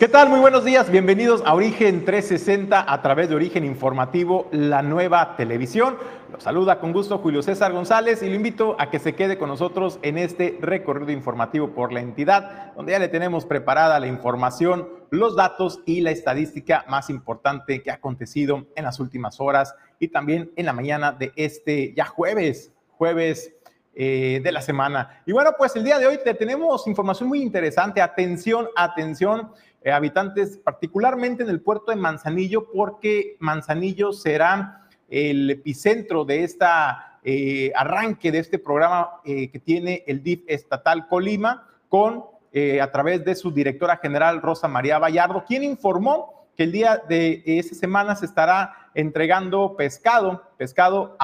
¿Qué tal? Muy buenos días. Bienvenidos a Origen 360 a través de Origen Informativo, la nueva televisión. Los saluda con gusto Julio César González y lo invito a que se quede con nosotros en este recorrido informativo por la entidad, donde ya le tenemos preparada la información, los datos y la estadística más importante que ha acontecido en las últimas horas y también en la mañana de este ya jueves, jueves eh, de la semana. Y bueno, pues el día de hoy te tenemos información muy interesante. Atención, atención eh, habitantes, particularmente en el puerto de Manzanillo, porque Manzanillo será el epicentro de esta eh, arranque de este programa eh, que tiene el DIF estatal Colima con a través de su directora general Rosa María Vallardo, quien informó que el día de esa semana se estará entregando pescado, pescado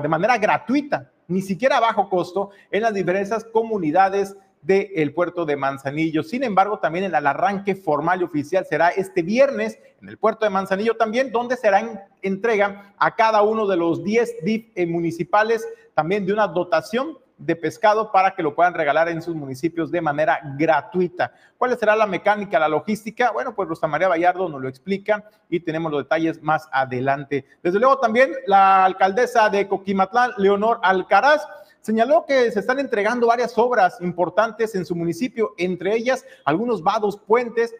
de manera gratuita, ni siquiera a bajo costo, en las diversas comunidades del puerto de Manzanillo. Sin embargo, también el arranque formal y oficial será este viernes en el puerto de Manzanillo también, donde será entrega a cada uno de los 10 DIF eh, municipales también de una dotación de pescado para que lo puedan regalar en sus municipios de manera gratuita. ¿Cuál será la mecánica, la logística? Bueno, pues Rosa María Vallardo nos lo explica y tenemos los detalles más adelante. Desde luego también la alcaldesa de Coquimatlán, Leonor Alcaraz, señaló que se están entregando varias obras importantes en su municipio, entre ellas algunos vados, puentes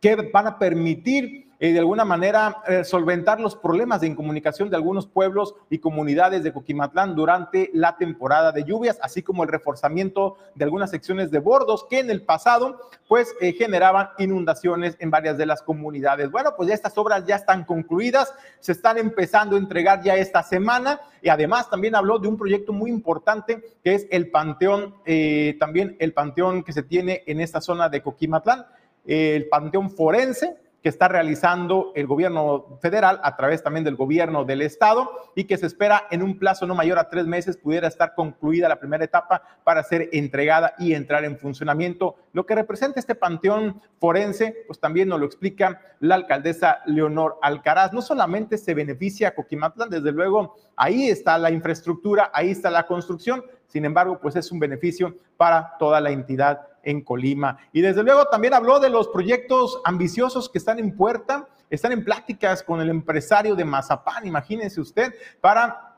que van a permitir de alguna manera eh, solventar los problemas de incomunicación de algunos pueblos y comunidades de Coquimatlán durante la temporada de lluvias, así como el reforzamiento de algunas secciones de bordos que en el pasado pues eh, generaban inundaciones en varias de las comunidades. Bueno, pues ya estas obras ya están concluidas, se están empezando a entregar ya esta semana y además también habló de un proyecto muy importante que es el panteón, eh, también el panteón que se tiene en esta zona de Coquimatlán, el panteón forense que está realizando el gobierno federal a través también del gobierno del estado y que se espera en un plazo no mayor a tres meses pudiera estar concluida la primera etapa para ser entregada y entrar en funcionamiento. Lo que representa este panteón forense, pues también nos lo explica la alcaldesa Leonor Alcaraz. No solamente se beneficia a Coquimatlán, desde luego ahí está la infraestructura, ahí está la construcción, sin embargo, pues es un beneficio para toda la entidad en Colima. Y desde luego también habló de los proyectos ambiciosos que están en puerta, están en pláticas con el empresario de Mazapán, imagínense usted, para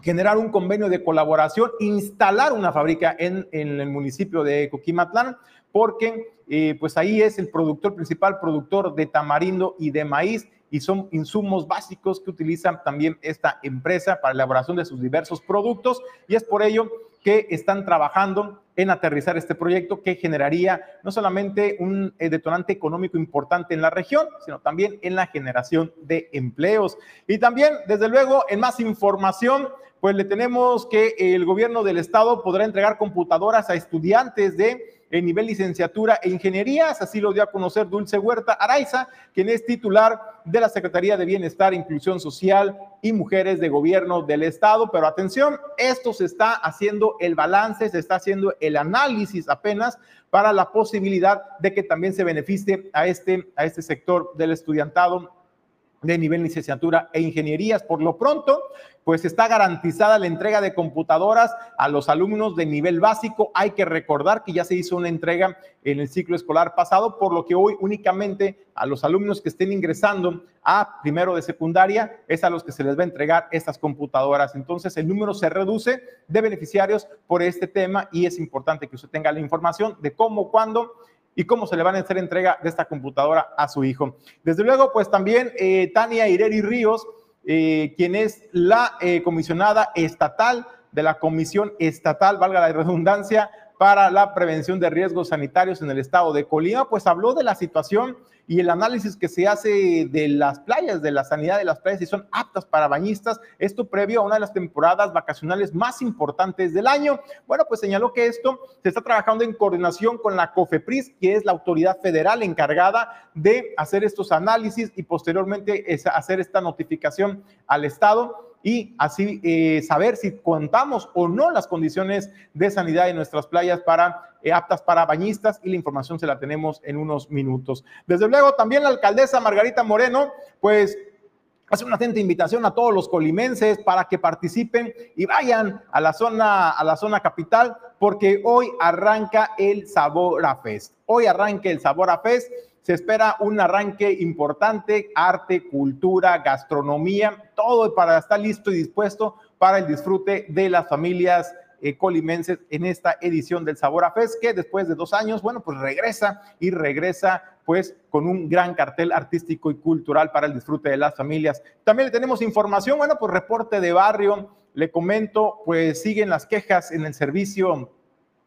generar un convenio de colaboración, instalar una fábrica en, el municipio de Coquimatlán, porque eh, pues ahí es el productor principal, productor de tamarindo y de maíz, y son insumos básicos que utilizan también esta empresa para la elaboración de sus diversos productos, y es por ello que están trabajando en aterrizar este proyecto que generaría no solamente un eh, detonante económico importante en la región, sino también en la generación de empleos. Y también, desde luego, en más información, pues le tenemos que el gobierno del estado podrá entregar computadoras a estudiantes de en nivel licenciatura e ingenierías, así lo dio a conocer Dulce Huerta Araiza, quien es titular de la Secretaría de Bienestar, Inclusión Social y Mujeres de Gobierno del Estado. Pero atención, esto se está haciendo el balance, se está haciendo el análisis apenas para la posibilidad de que también se beneficie a este, a este sector del estudiantado de nivel licenciatura e ingenierías. Por lo pronto, pues está garantizada la entrega de computadoras a los alumnos de nivel básico. Hay que recordar que ya se hizo una entrega en el ciclo escolar pasado, por lo que hoy únicamente a los alumnos que estén ingresando a primero de secundaria es a los que se les va a entregar estas computadoras. Entonces, el número se reduce de beneficiarios por este tema y es importante que usted tenga la información de cómo, cuándo y cómo se le van a hacer entrega de esta computadora a su hijo. Desde luego, pues también eh, Tania Ireri Ríos, eh, quien es la eh, comisionada estatal de la Comisión Estatal, valga la redundancia, para la prevención de riesgos sanitarios en el estado de Colima, pues habló de la situación y el análisis que se hace de las playas, de la sanidad de las playas, si son aptas para bañistas, esto previo a una de las temporadas vacacionales más importantes del año. Bueno, pues señaló que esto se está trabajando en coordinación con la COFEPRIS, que es la autoridad federal encargada de hacer estos análisis y posteriormente hacer esta notificación al Estado y así eh, saber si contamos o no las condiciones de sanidad en nuestras playas para eh, aptas para bañistas y la información se la tenemos en unos minutos. Desde luego también la alcaldesa Margarita Moreno, pues hace una atenta invitación a todos los colimenses para que participen y vayan a la zona a la zona capital porque hoy arranca el Sabor a Fest. Hoy arranca el Sabor a Fest se espera un arranque importante, arte, cultura, gastronomía, todo para estar listo y dispuesto para el disfrute de las familias eh, colimenses en esta edición del Sabor a Fest, que después de dos años, bueno, pues regresa y regresa pues con un gran cartel artístico y cultural para el disfrute de las familias. También le tenemos información, bueno, pues reporte de barrio, le comento, pues siguen las quejas en el servicio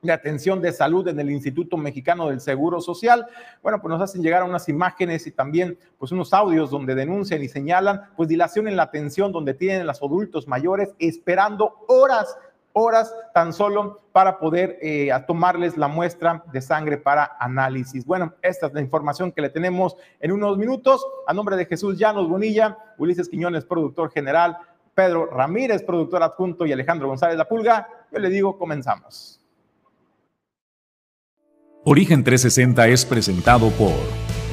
de atención de salud en el Instituto Mexicano del Seguro Social. Bueno, pues nos hacen llegar unas imágenes y también pues unos audios donde denuncian y señalan pues dilación en la atención donde tienen los adultos mayores esperando horas horas tan solo para poder eh, tomarles la muestra de sangre para análisis. Bueno, esta es la información que le tenemos en unos minutos. A nombre de Jesús Llanos Bonilla, Ulises Quiñones, productor general, Pedro Ramírez, productor adjunto y Alejandro González La Pulga, yo le digo, comenzamos. Origen 360 es presentado por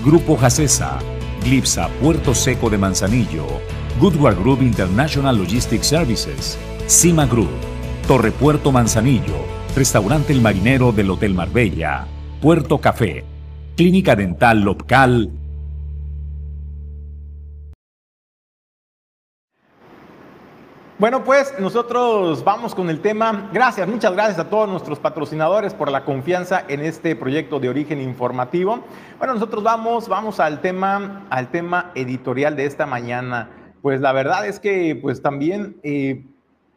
Grupo Jacesa, Glipsa Puerto Seco de Manzanillo, Goodward Group International Logistics Services, Cima Group, Torre Puerto Manzanillo, Restaurante El Marinero del Hotel Marbella, Puerto Café, Clínica Dental Local Bueno, pues nosotros vamos con el tema. Gracias, muchas gracias a todos nuestros patrocinadores por la confianza en este proyecto de origen informativo. Bueno, nosotros vamos, vamos al tema, al tema editorial de esta mañana. Pues la verdad es que, pues también eh,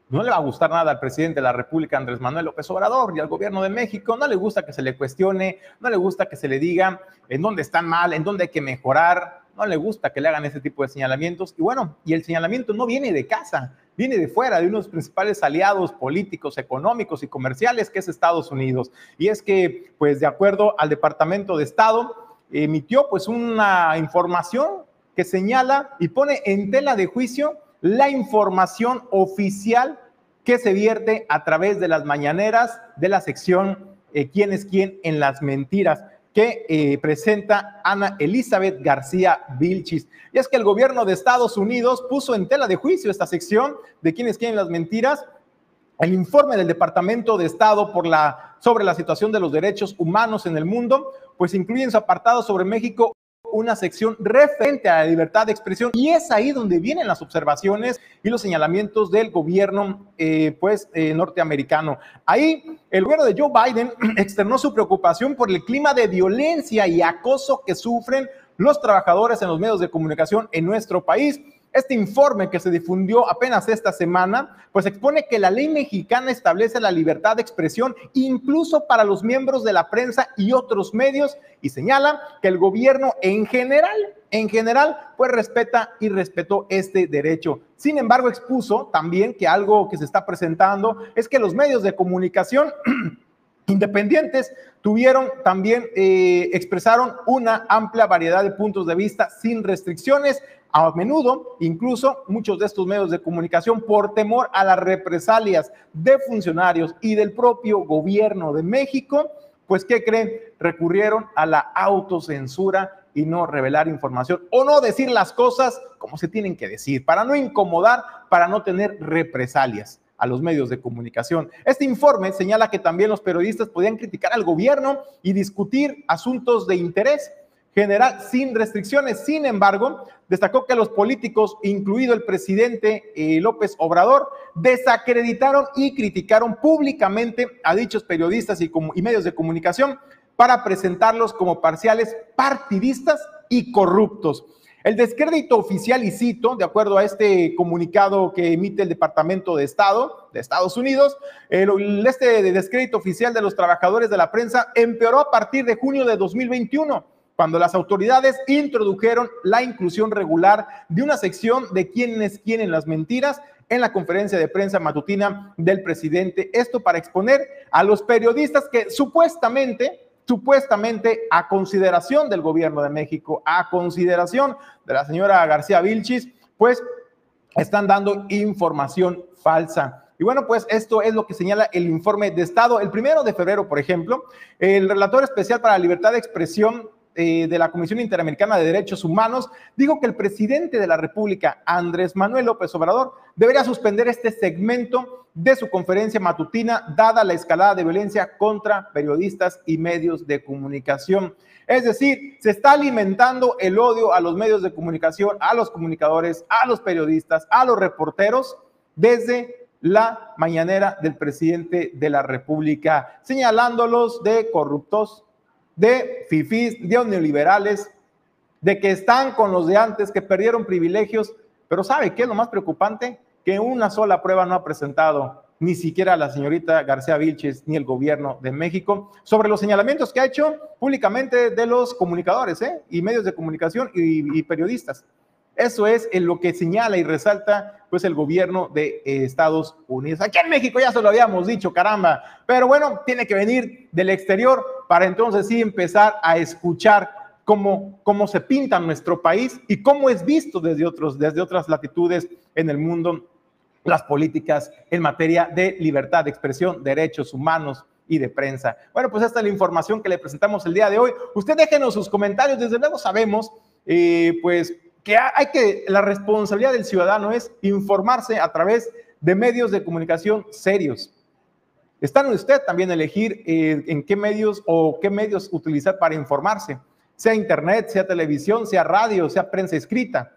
no le va a gustar nada al presidente de la República, Andrés Manuel López Obrador, y al gobierno de México. No le gusta que se le cuestione, no le gusta que se le diga en dónde están mal, en dónde hay que mejorar. No le gusta que le hagan ese tipo de señalamientos. Y bueno, y el señalamiento no viene de casa viene de fuera, de unos principales aliados políticos, económicos y comerciales, que es Estados Unidos. Y es que, pues de acuerdo al Departamento de Estado, emitió pues una información que señala y pone en tela de juicio la información oficial que se vierte a través de las mañaneras de la sección eh, ¿Quién es quién en las mentiras? Que eh, presenta Ana Elizabeth García Vilchis. Y es que el gobierno de Estados Unidos puso en tela de juicio esta sección de quienes quieren las mentiras. El informe del Departamento de Estado por la, sobre la situación de los derechos humanos en el mundo, pues incluye en su apartado sobre México una sección referente a la libertad de expresión y es ahí donde vienen las observaciones y los señalamientos del gobierno eh, pues eh, norteamericano. Ahí el gobierno de Joe Biden externó su preocupación por el clima de violencia y acoso que sufren los trabajadores en los medios de comunicación en nuestro país este informe que se difundió apenas esta semana, pues expone que la ley mexicana establece la libertad de expresión incluso para los miembros de la prensa y otros medios y señala que el gobierno en general, en general, pues respeta y respetó este derecho. Sin embargo, expuso también que algo que se está presentando es que los medios de comunicación independientes tuvieron también, eh, expresaron una amplia variedad de puntos de vista sin restricciones, a menudo, incluso muchos de estos medios de comunicación, por temor a las represalias de funcionarios y del propio gobierno de México, pues ¿qué creen? Recurrieron a la autocensura y no revelar información o no decir las cosas como se tienen que decir, para no incomodar, para no tener represalias a los medios de comunicación. Este informe señala que también los periodistas podían criticar al gobierno y discutir asuntos de interés general sin restricciones. Sin embargo, destacó que los políticos, incluido el presidente eh, López Obrador, desacreditaron y criticaron públicamente a dichos periodistas y, medios de comunicación para presentarlos como parciales, partidistas y corruptos. El descrédito oficial, y cito, de acuerdo a este comunicado que emite el Departamento de Estado de Estados Unidos, el, este descrédito oficial de los trabajadores de la prensa empeoró a partir de junio de 2021 cuando las autoridades introdujeron la inclusión regular de una sección de quienes quieren las mentiras en la conferencia de prensa matutina del presidente. Esto para exponer a los periodistas que supuestamente, supuestamente a consideración del gobierno de México, a consideración de la señora García Vilchis, pues están dando información falsa. Y bueno, pues esto es lo que señala el informe de Estado. El primero de febrero, por ejemplo, el relator especial para la libertad de expresión eh, de la Comisión Interamericana de Derechos Humanos dijo que el presidente de la República, Andrés Manuel López Obrador, debería suspender este segmento de su conferencia matutina, dada la escalada de violencia contra periodistas y medios de comunicación. Es decir, se está alimentando el odio a los medios de comunicación, a los comunicadores, a los periodistas, a los reporteros, desde la mañanera del presidente de la República, señalándolos de corruptos, de fifís, de neoliberales, de que están con los de antes, que perdieron privilegios. Pero ¿sabe qué es lo más preocupante? Que una sola prueba no ha presentado ni siquiera la señorita García Vilches ni el gobierno de México sobre los señalamientos que ha hecho públicamente de los comunicadores ¿eh? y medios de comunicación y, periodistas. Eso es en lo que señala y resalta pues el gobierno de Estados Unidos. Aquí en México ya se lo habíamos dicho, caramba, pero bueno, tiene que venir del exterior para entonces sí empezar a escuchar cómo, cómo se pinta nuestro país y cómo es visto desde, otros, desde otras latitudes en el mundo las políticas en materia de libertad de expresión, derechos humanos y de prensa. Bueno, pues esta es la información que le presentamos el día de hoy. Usted déjenos sus comentarios. Desde luego sabemos, eh, pues, que hay que, la responsabilidad del ciudadano es informarse a través de medios de comunicación serios. Está en usted también elegir eh, en qué medios o qué medios utilizar para informarse, sea internet, sea televisión, sea radio, sea prensa escrita.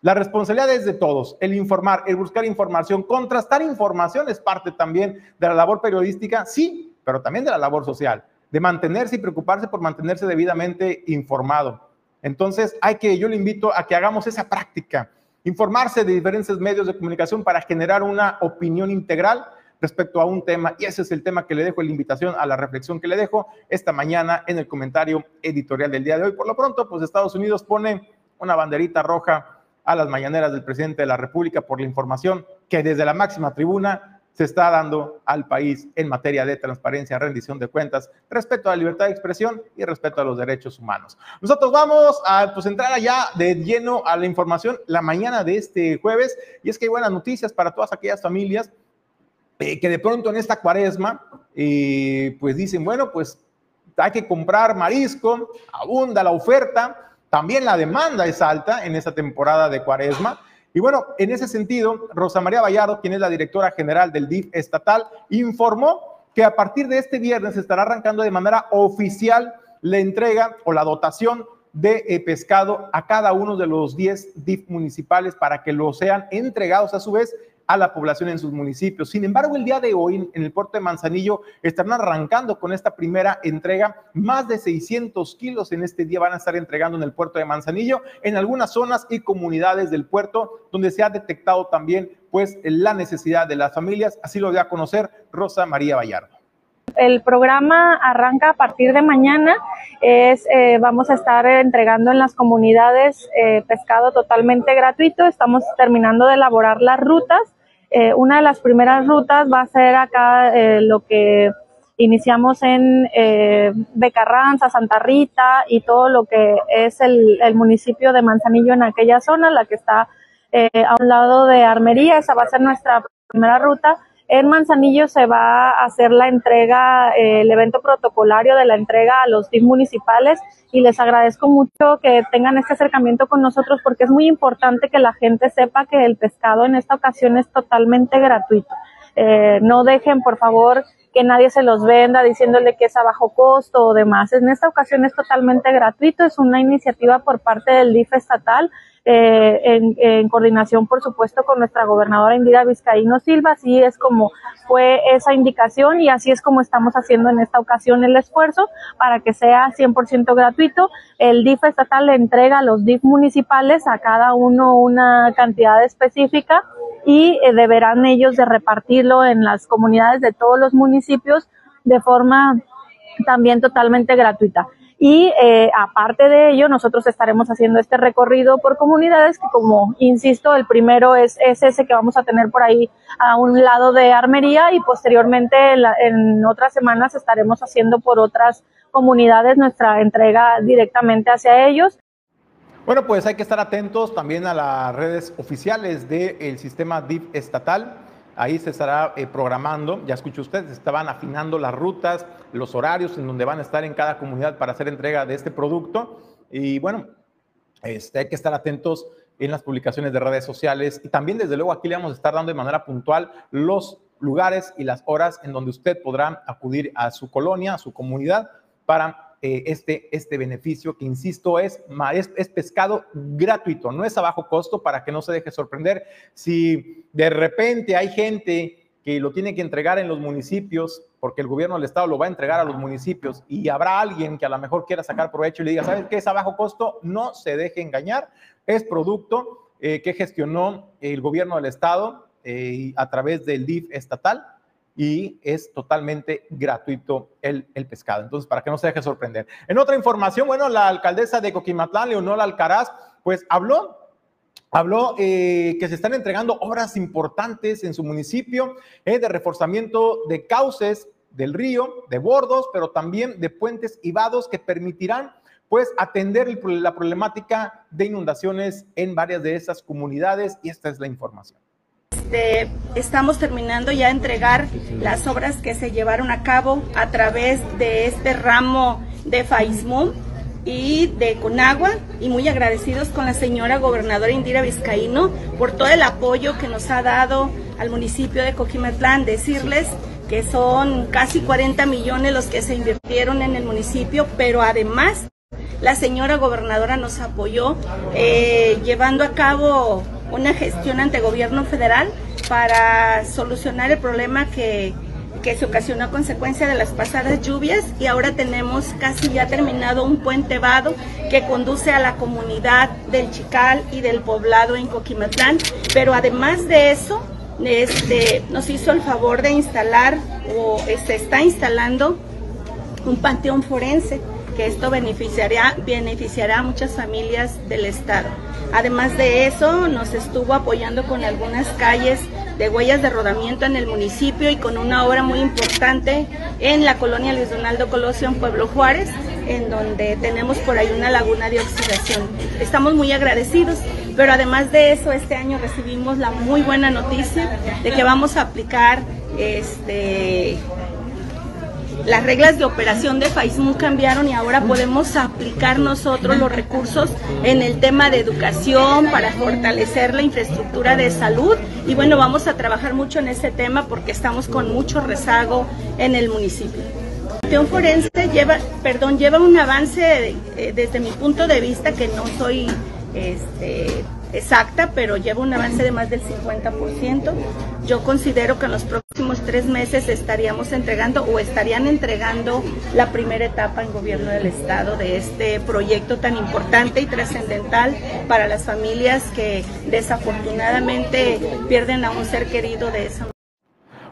La responsabilidad es de todos, el informar, el buscar información, contrastar información es parte también de la labor periodística, sí, pero también de la labor social, de mantenerse y preocuparse por mantenerse debidamente informado. Entonces, hay que, yo le invito a que hagamos esa práctica, informarse de diferentes medios de comunicación para generar una opinión integral respecto a un tema, y ese es el tema que le dejo, la invitación a la reflexión que le dejo esta mañana en el comentario editorial del día de hoy. Por lo pronto, pues Estados Unidos pone una banderita roja a las mañaneras del presidente de la República por la información que desde la máxima tribuna se está dando al país en materia de transparencia, rendición de cuentas, respeto a la libertad de expresión y respeto a los derechos humanos. Nosotros vamos a pues, entrar allá de lleno a la información la mañana de este jueves y es que hay buenas noticias para todas aquellas familias eh, que de pronto en esta cuaresma pues dicen, bueno, pues hay que comprar marisco, abunda la oferta, también la demanda es alta en esta temporada de cuaresma. Y bueno, en ese sentido, Rosa María Vallardo, quien es la directora general del DIF estatal, informó que a partir de este viernes estará arrancando de manera oficial la entrega o la dotación de eh, pescado a cada uno de los 10 DIF municipales para que lo sean entregados a su vez a la población en sus municipios. Sin embargo, el día de hoy en el puerto de Manzanillo están arrancando con esta primera entrega. Más de 600 kilos en este día van a estar entregando en el puerto de Manzanillo, en algunas zonas y comunidades del puerto, donde se ha detectado también pues la necesidad de las familias. Así lo dio a conocer Rosa María Vallardo. El programa arranca a partir de mañana. Es, eh, vamos a estar entregando en las comunidades eh, pescado totalmente gratuito. Estamos terminando de elaborar las rutas eh, una de las primeras rutas va a ser acá eh, lo que iniciamos en eh, Becarranza, Santa Rita y todo lo que es el, el, municipio de Manzanillo en aquella zona, la que está eh, a un lado de Armería. Esa va a ser nuestra primera ruta. En Manzanillo se va a hacer la entrega, eh, el evento protocolario de la entrega a los DIF municipales y les agradezco mucho que tengan este acercamiento con nosotros porque es muy importante que la gente sepa que el pescado en esta ocasión es totalmente gratuito. Eh, no dejen, por favor, que nadie se los venda diciéndole que es a bajo costo o demás. En esta ocasión es totalmente gratuito, es una iniciativa por parte del DIF estatal eh, en, coordinación, por supuesto, con nuestra gobernadora Indira Vizcaíno Silva. Así es como fue esa indicación y así es como estamos haciendo en esta ocasión el esfuerzo para que sea 100% gratuito. El DIF estatal le entrega a los DIF municipales a cada uno una cantidad específica y eh, deberán ellos de repartirlo en las comunidades de todos los municipios de forma también totalmente gratuita. Y eh, aparte de ello, nosotros estaremos haciendo este recorrido por comunidades que, como insisto, el primero es, es ese que vamos a tener por ahí a un lado de Armería y posteriormente en, la, en otras semanas estaremos haciendo por otras comunidades nuestra entrega directamente hacia ellos. Bueno, pues hay que estar atentos también a las redes oficiales del sistema DIF estatal ahí se estará eh, programando, ya escuchó usted, estaban afinando las rutas, los horarios en donde van a estar en cada comunidad para hacer entrega de este producto. Y bueno, este, hay que estar atentos en las publicaciones de redes sociales y también desde luego aquí le vamos a estar dando de manera puntual los lugares y las horas en donde usted podrá acudir a su colonia, a su comunidad para eh, este, este beneficio que, insisto, es, es, es, pescado gratuito, no es a bajo costo para que no se deje sorprender. Si de repente hay gente que lo tiene que entregar en los municipios, porque el gobierno del estado lo va a entregar a los municipios y habrá alguien que a lo mejor quiera sacar provecho y le diga, ¿sabes qué es a bajo costo? No se deje engañar, es producto eh, que gestionó el gobierno del estado eh, a través del DIF estatal y es totalmente gratuito el, el, pescado. Entonces, para que no se deje sorprender. En otra información, bueno, la alcaldesa de Coquimatlán, Leonora Alcaraz, pues habló Habló eh, que se están entregando obras importantes en su municipio eh, de reforzamiento de cauces del río, de bordos, pero también de puentes y vados que permitirán pues atender la problemática de inundaciones en varias de esas comunidades y esta es la información. Este, estamos terminando ya de entregar las obras que se llevaron a cabo a través de este ramo de FAISMUM y de Conagua y muy agradecidos con la señora gobernadora Indira Vizcaíno por todo el apoyo que nos ha dado al municipio de Coquimatlán. Decirles que son casi 40 millones los que se invirtieron en el municipio, pero además la señora gobernadora nos apoyó eh, llevando a cabo una gestión ante gobierno federal para solucionar el problema que, que se ocasionó a consecuencia de las pasadas lluvias y ahora tenemos casi ya terminado un puente vado que conduce a la comunidad del Chical y del poblado en Coquimatlán, pero además de eso, este, nos hizo el favor de instalar o se está instalando un panteón forense que esto beneficiará, beneficiará a muchas familias del estado. Además de eso, nos estuvo apoyando con algunas calles de huellas de rodamiento en el municipio y con una obra muy importante en la colonia Luis Donaldo Colosio en Pueblo Juárez, en donde tenemos por ahí una laguna de oxidación. Estamos muy agradecidos, pero además de eso, este año recibimos la muy buena noticia de que vamos a aplicar este las reglas de operación de FAISMU cambiaron y ahora podemos aplicar nosotros los recursos en el tema de educación para fortalecer la infraestructura de salud y bueno, vamos a trabajar mucho en ese tema porque estamos con mucho rezago en el municipio. El Forense lleva, perdón, lleva un avance eh, desde mi punto de vista que no soy este, exacta, pero lleva un avance de más del 50%. Yo considero que en los próximos tres meses estaríamos entregando o estarían entregando la primera etapa en gobierno del Estado de este proyecto tan importante y trascendental para las familias que desafortunadamente pierden a un ser querido de esa manera.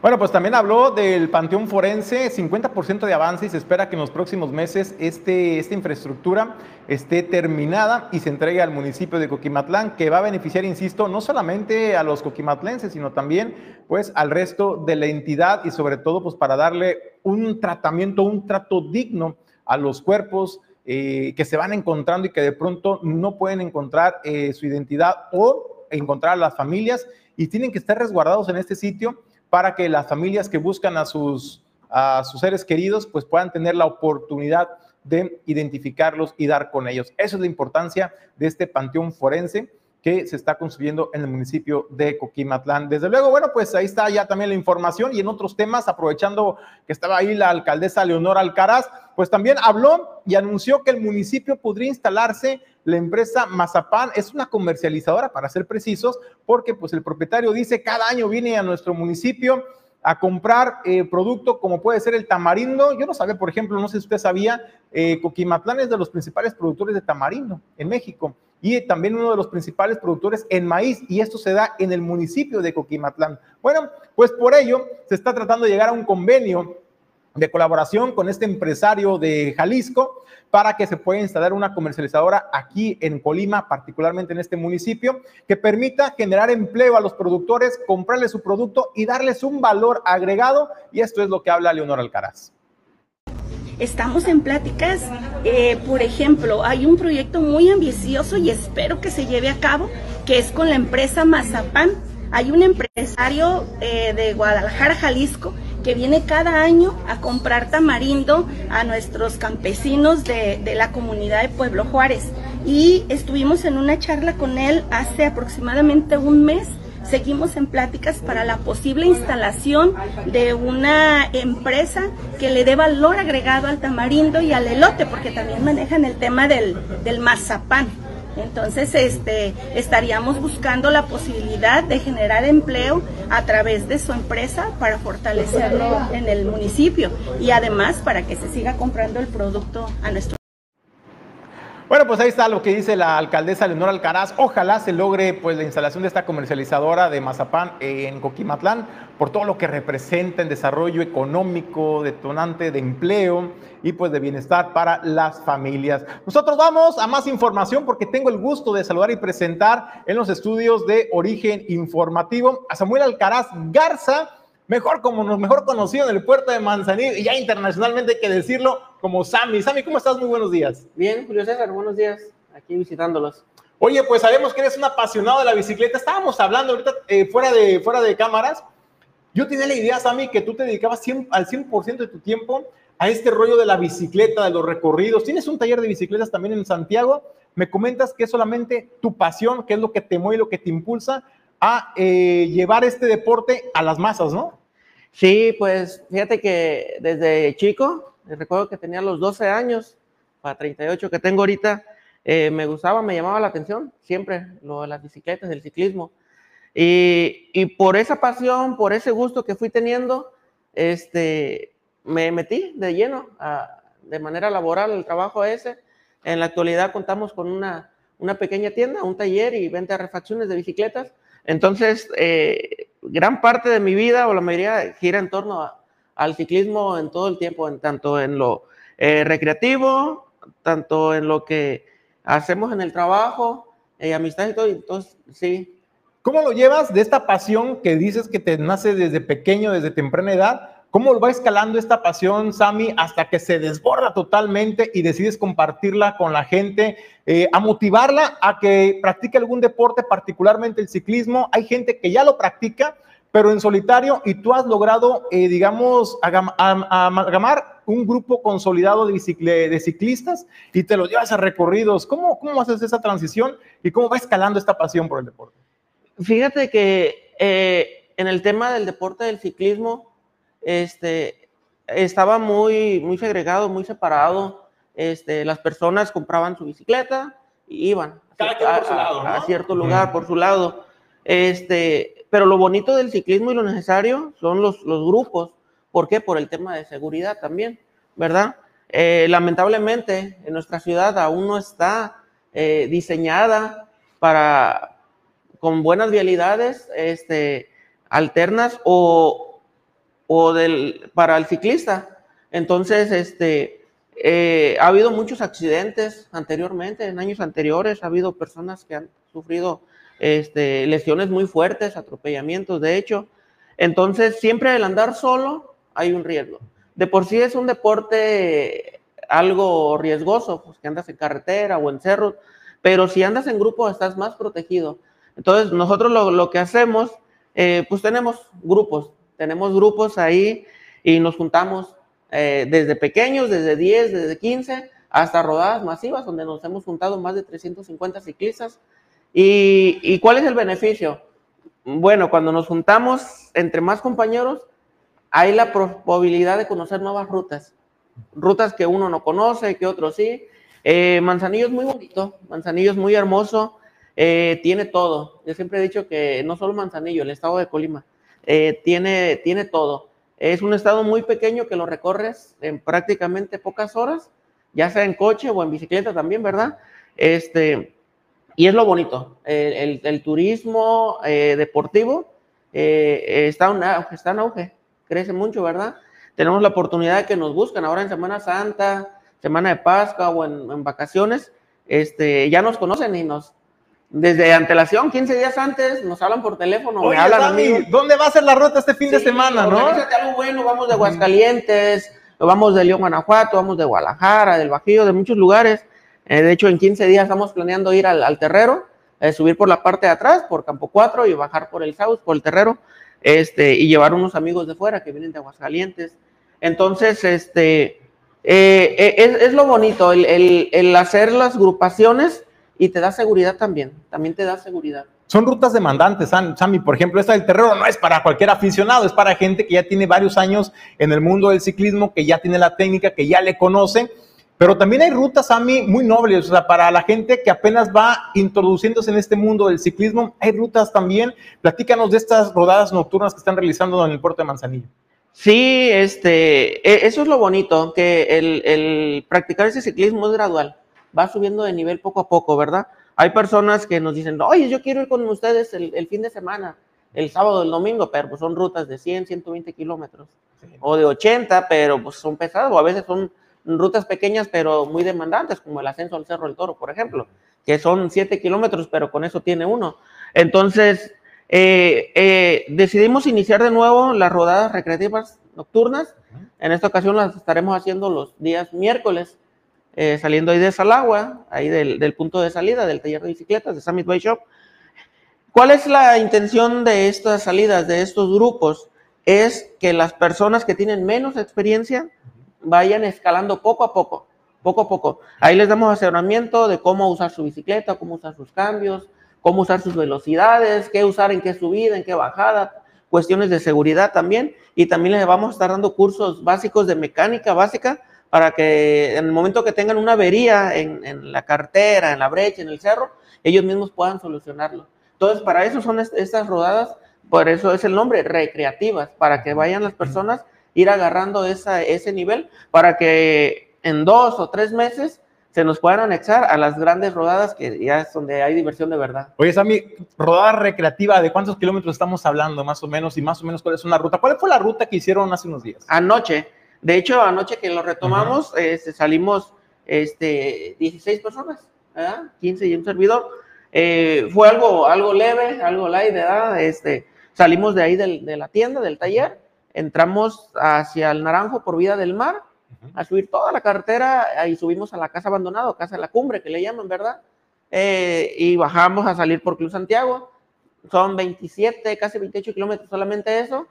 Bueno, pues también habló del Panteón Forense, 50% de avance y se espera que en los próximos meses este, esta infraestructura esté terminada y se entregue al municipio de Coquimatlán, que va a beneficiar, insisto, no solamente a los coquimatlenses, sino también pues al resto de la entidad y sobre todo pues para darle un tratamiento, un trato digno a los cuerpos eh, que se van encontrando y que de pronto no pueden encontrar eh, su identidad o encontrar a las familias y tienen que estar resguardados en este sitio para que las familias que buscan a sus, a sus seres queridos pues puedan tener la oportunidad de identificarlos y dar con ellos. Esa es la importancia de este panteón forense que se está construyendo en el municipio de Coquimatlán. Desde luego, bueno, pues ahí está ya también la información y en otros temas, aprovechando que estaba ahí la alcaldesa Leonora Alcaraz, pues también habló y anunció que el municipio podría instalarse la empresa Mazapán es una comercializadora, para ser precisos, porque pues el propietario dice cada año viene a nuestro municipio a comprar eh, producto como puede ser el tamarindo. Yo no sabía, por ejemplo, no sé si usted sabía, eh, Coquimatlán es de los principales productores de tamarindo en México y también uno de los principales productores en maíz y esto se da en el municipio de Coquimatlán. Bueno, pues por ello se está tratando de llegar a un convenio de colaboración con este empresario de Jalisco para que se pueda instalar una comercializadora aquí en Colima, particularmente en este municipio, que permita generar empleo a los productores, comprarles su producto y darles un valor agregado. Y esto es lo que habla Leonor Alcaraz. Estamos en pláticas, eh, por ejemplo, hay un proyecto muy ambicioso y espero que se lleve a cabo, que es con la empresa Mazapán Hay un empresario eh, de Guadalajara, Jalisco, que viene cada año a comprar tamarindo a nuestros campesinos de, de la comunidad de Pueblo Juárez. Y estuvimos en una charla con él hace aproximadamente un mes seguimos en pláticas para la posible instalación de una empresa que le dé valor agregado al tamarindo y al elote, porque también manejan el tema del, del mazapán. Entonces, este, estaríamos buscando la posibilidad de generar empleo a través de su empresa para fortalecerlo en el municipio y además para que se siga comprando el producto a nuestro bueno, pues ahí está lo que dice la alcaldesa Leonora Alcaraz. Ojalá se logre pues la instalación de esta comercializadora de mazapán en Coquimatlán por todo lo que representa en desarrollo económico, detonante de empleo y pues de bienestar para las familias. Nosotros vamos a más información porque tengo el gusto de saludar y presentar en los estudios de origen informativo a Samuel Alcaraz Garza mejor como mejor conocido en el puerto de Manzanillo y ya internacionalmente hay que decirlo como Sammy. Sammy, ¿cómo estás? Muy buenos días. Bien, Julio César, buenos días. Aquí visitándolos. Oye, pues sabemos que eres un apasionado de la bicicleta. Estábamos hablando ahorita eh, fuera, de, fuera de cámaras. Yo tenía la idea, Sammy, que tú te dedicabas al 100% de tu tiempo a este rollo de la bicicleta, de los recorridos. Tienes un taller de bicicletas también en Santiago. Me comentas que es solamente tu pasión, que es lo que te mueve lo que te impulsa a eh, llevar este deporte a las masas, ¿no? Sí, pues fíjate que desde chico, recuerdo que tenía los 12 años, para 38 que tengo ahorita, eh, me gustaba, me llamaba la atención siempre lo de las bicicletas, el ciclismo. Y, y, por esa pasión, por ese gusto que fui teniendo, este, me metí de lleno a, de manera laboral el trabajo ese. En la actualidad contamos con una, una pequeña tienda, un taller y venta de refacciones de bicicletas entonces, eh, gran parte de mi vida o la mayoría gira en torno al ciclismo en todo el tiempo, en, tanto en lo eh, recreativo, tanto en lo que hacemos en el trabajo, eh, amistad y todo. Entonces, sí. ¿Cómo lo llevas de esta pasión que dices que te nace desde pequeño, desde temprana edad? ¿Cómo va escalando esta pasión, Sami, hasta que se desborda totalmente y decides compartirla con la gente, eh, a motivarla a que practique algún deporte, particularmente el ciclismo? Hay gente que ya lo practica, pero en solitario, y tú has logrado, eh, digamos, amalgamar un grupo consolidado de, de, ciclistas y te lo llevas a recorridos. ¿Cómo, ¿Cómo haces esa transición y cómo va escalando esta pasión por el deporte? Fíjate que eh, en el tema del deporte del ciclismo, este, estaba muy, muy segregado, muy separado. Este, las personas compraban su bicicleta y iban a, cierto lugar por su lado. Este, pero lo bonito del ciclismo y lo necesario son los, los grupos. ¿Por qué? Por el tema de seguridad también, ¿verdad? Eh, lamentablemente en nuestra ciudad aún no está eh, diseñada para con buenas vialidades este, alternas o, o del, para el ciclista. Entonces, este, eh, ha habido muchos accidentes anteriormente, en años anteriores, ha habido personas que han sufrido este, lesiones muy fuertes, atropellamientos, de hecho. Entonces, siempre el andar solo hay un riesgo. De por sí es un deporte algo riesgoso, pues que andas en carretera o en cerros, pero si andas en grupo estás más protegido. Entonces, nosotros lo, lo que hacemos, eh, pues tenemos grupos, tenemos grupos ahí y nos juntamos eh, desde pequeños, desde 10, desde 15, hasta rodadas masivas, donde nos hemos juntado más de 350 ciclistas. ¿Y, cuál es el beneficio? Bueno, cuando nos juntamos entre más compañeros, hay la probabilidad de conocer nuevas rutas, rutas que uno no conoce, que otro sí. Eh, Manzanillo es muy bonito, Manzanillo es muy hermoso, eh, tiene todo. Yo siempre he dicho que no solo Manzanillo, el estado de Colima, eh, tiene, tiene todo. Es un estado muy pequeño que lo recorres en prácticamente pocas horas, ya sea en coche o en bicicleta también, ¿verdad? Este, y es lo bonito, el, turismo eh, deportivo eh, está, está en auge, crece mucho, ¿verdad? Tenemos la oportunidad de que nos buscan ahora en Semana Santa, Semana de Pascua o en, en vacaciones, este, ya nos conocen y nos, desde antelación, 15 días antes, nos hablan por teléfono, me hablan a mí. ¿Dónde va a ser la ruta este fin de semana, no? algo bueno, vamos de Aguascalientes, vamos de León, Guanajuato, vamos de Guadalajara, del Bajío, de muchos lugares. Eh, de hecho, en 15 días estamos planeando ir al, Terrero, eh, subir por la parte de atrás, por Campo 4 y bajar por el South, por el Terrero, este, y llevar unos amigos de fuera que vienen de Aguascalientes. Entonces, este, eh, eh, es, es, lo bonito, el, el, el hacer las agrupaciones y te da seguridad también, también te da seguridad son rutas demandantes, Sammy. Por ejemplo, esta del terreno no es para cualquier aficionado, es para gente que ya tiene varios años en el mundo del ciclismo, que ya tiene la técnica, que ya le conoce. Pero también hay rutas, Sammy, muy nobles, o sea, para la gente que apenas va introduciéndose en este mundo del ciclismo, hay rutas también. Platícanos de estas rodadas nocturnas que están realizando en el puerto de Manzanillo. Sí, este, e, eso es lo bonito, que el, el practicar ese ciclismo es gradual, va subiendo de nivel poco a poco, ¿verdad? Hay personas que nos dicen, oye, yo quiero ir con ustedes el, fin de semana, el sábado, el domingo, pero pues son rutas de 100, 120 kilómetros, o de 80, pero pues son pesadas, o a veces son rutas pequeñas, pero muy demandantes, como el ascenso al Cerro del Toro, por ejemplo, que son 7 kilómetros, pero con eso tiene uno. Entonces, eh, eh, decidimos iniciar de nuevo las rodadas recreativas nocturnas. En esta ocasión las estaremos haciendo los días miércoles eh, saliendo ahí de Salagua, ahí del, punto de salida del taller de bicicletas de Summit Bike Shop. ¿Cuál es la intención de estas salidas, de estos grupos? Es que las personas que tienen menos experiencia vayan escalando poco a poco, poco a poco. Ahí les damos asesoramiento de cómo usar su bicicleta, cómo usar sus cambios, cómo usar sus velocidades, qué usar en qué subida, en qué bajada, cuestiones de seguridad también. Y también les vamos a estar dando cursos básicos de mecánica básica para que en el momento que tengan una avería en, la cartera, en la brecha, en el cerro, ellos mismos puedan solucionarlo. Entonces, para eso son estas rodadas, por eso es el nombre, recreativas, para que vayan las personas ir agarrando esa, ese nivel, para que en dos o tres meses se nos puedan anexar a las grandes rodadas que ya es donde hay diversión de verdad. Oye, Sammy, rodada recreativa, ¿de cuántos kilómetros estamos hablando más o menos? Y más o menos, ¿cuál es una ruta? ¿Cuál fue la ruta que hicieron hace unos días? Anoche, de hecho, anoche que lo retomamos, este, salimos este, 16 personas, ¿verdad? 15 y un servidor. Eh, fue algo, algo leve, algo light, ¿verdad? Este, salimos de ahí de la tienda, del taller, entramos hacia el Naranjo por Vida del Mar, a subir toda la carretera y subimos a la casa abandonada, casa de la cumbre, que le llaman, ¿verdad? Eh, y bajamos a salir por Club Santiago. Son 27, casi 28 kilómetros solamente eso.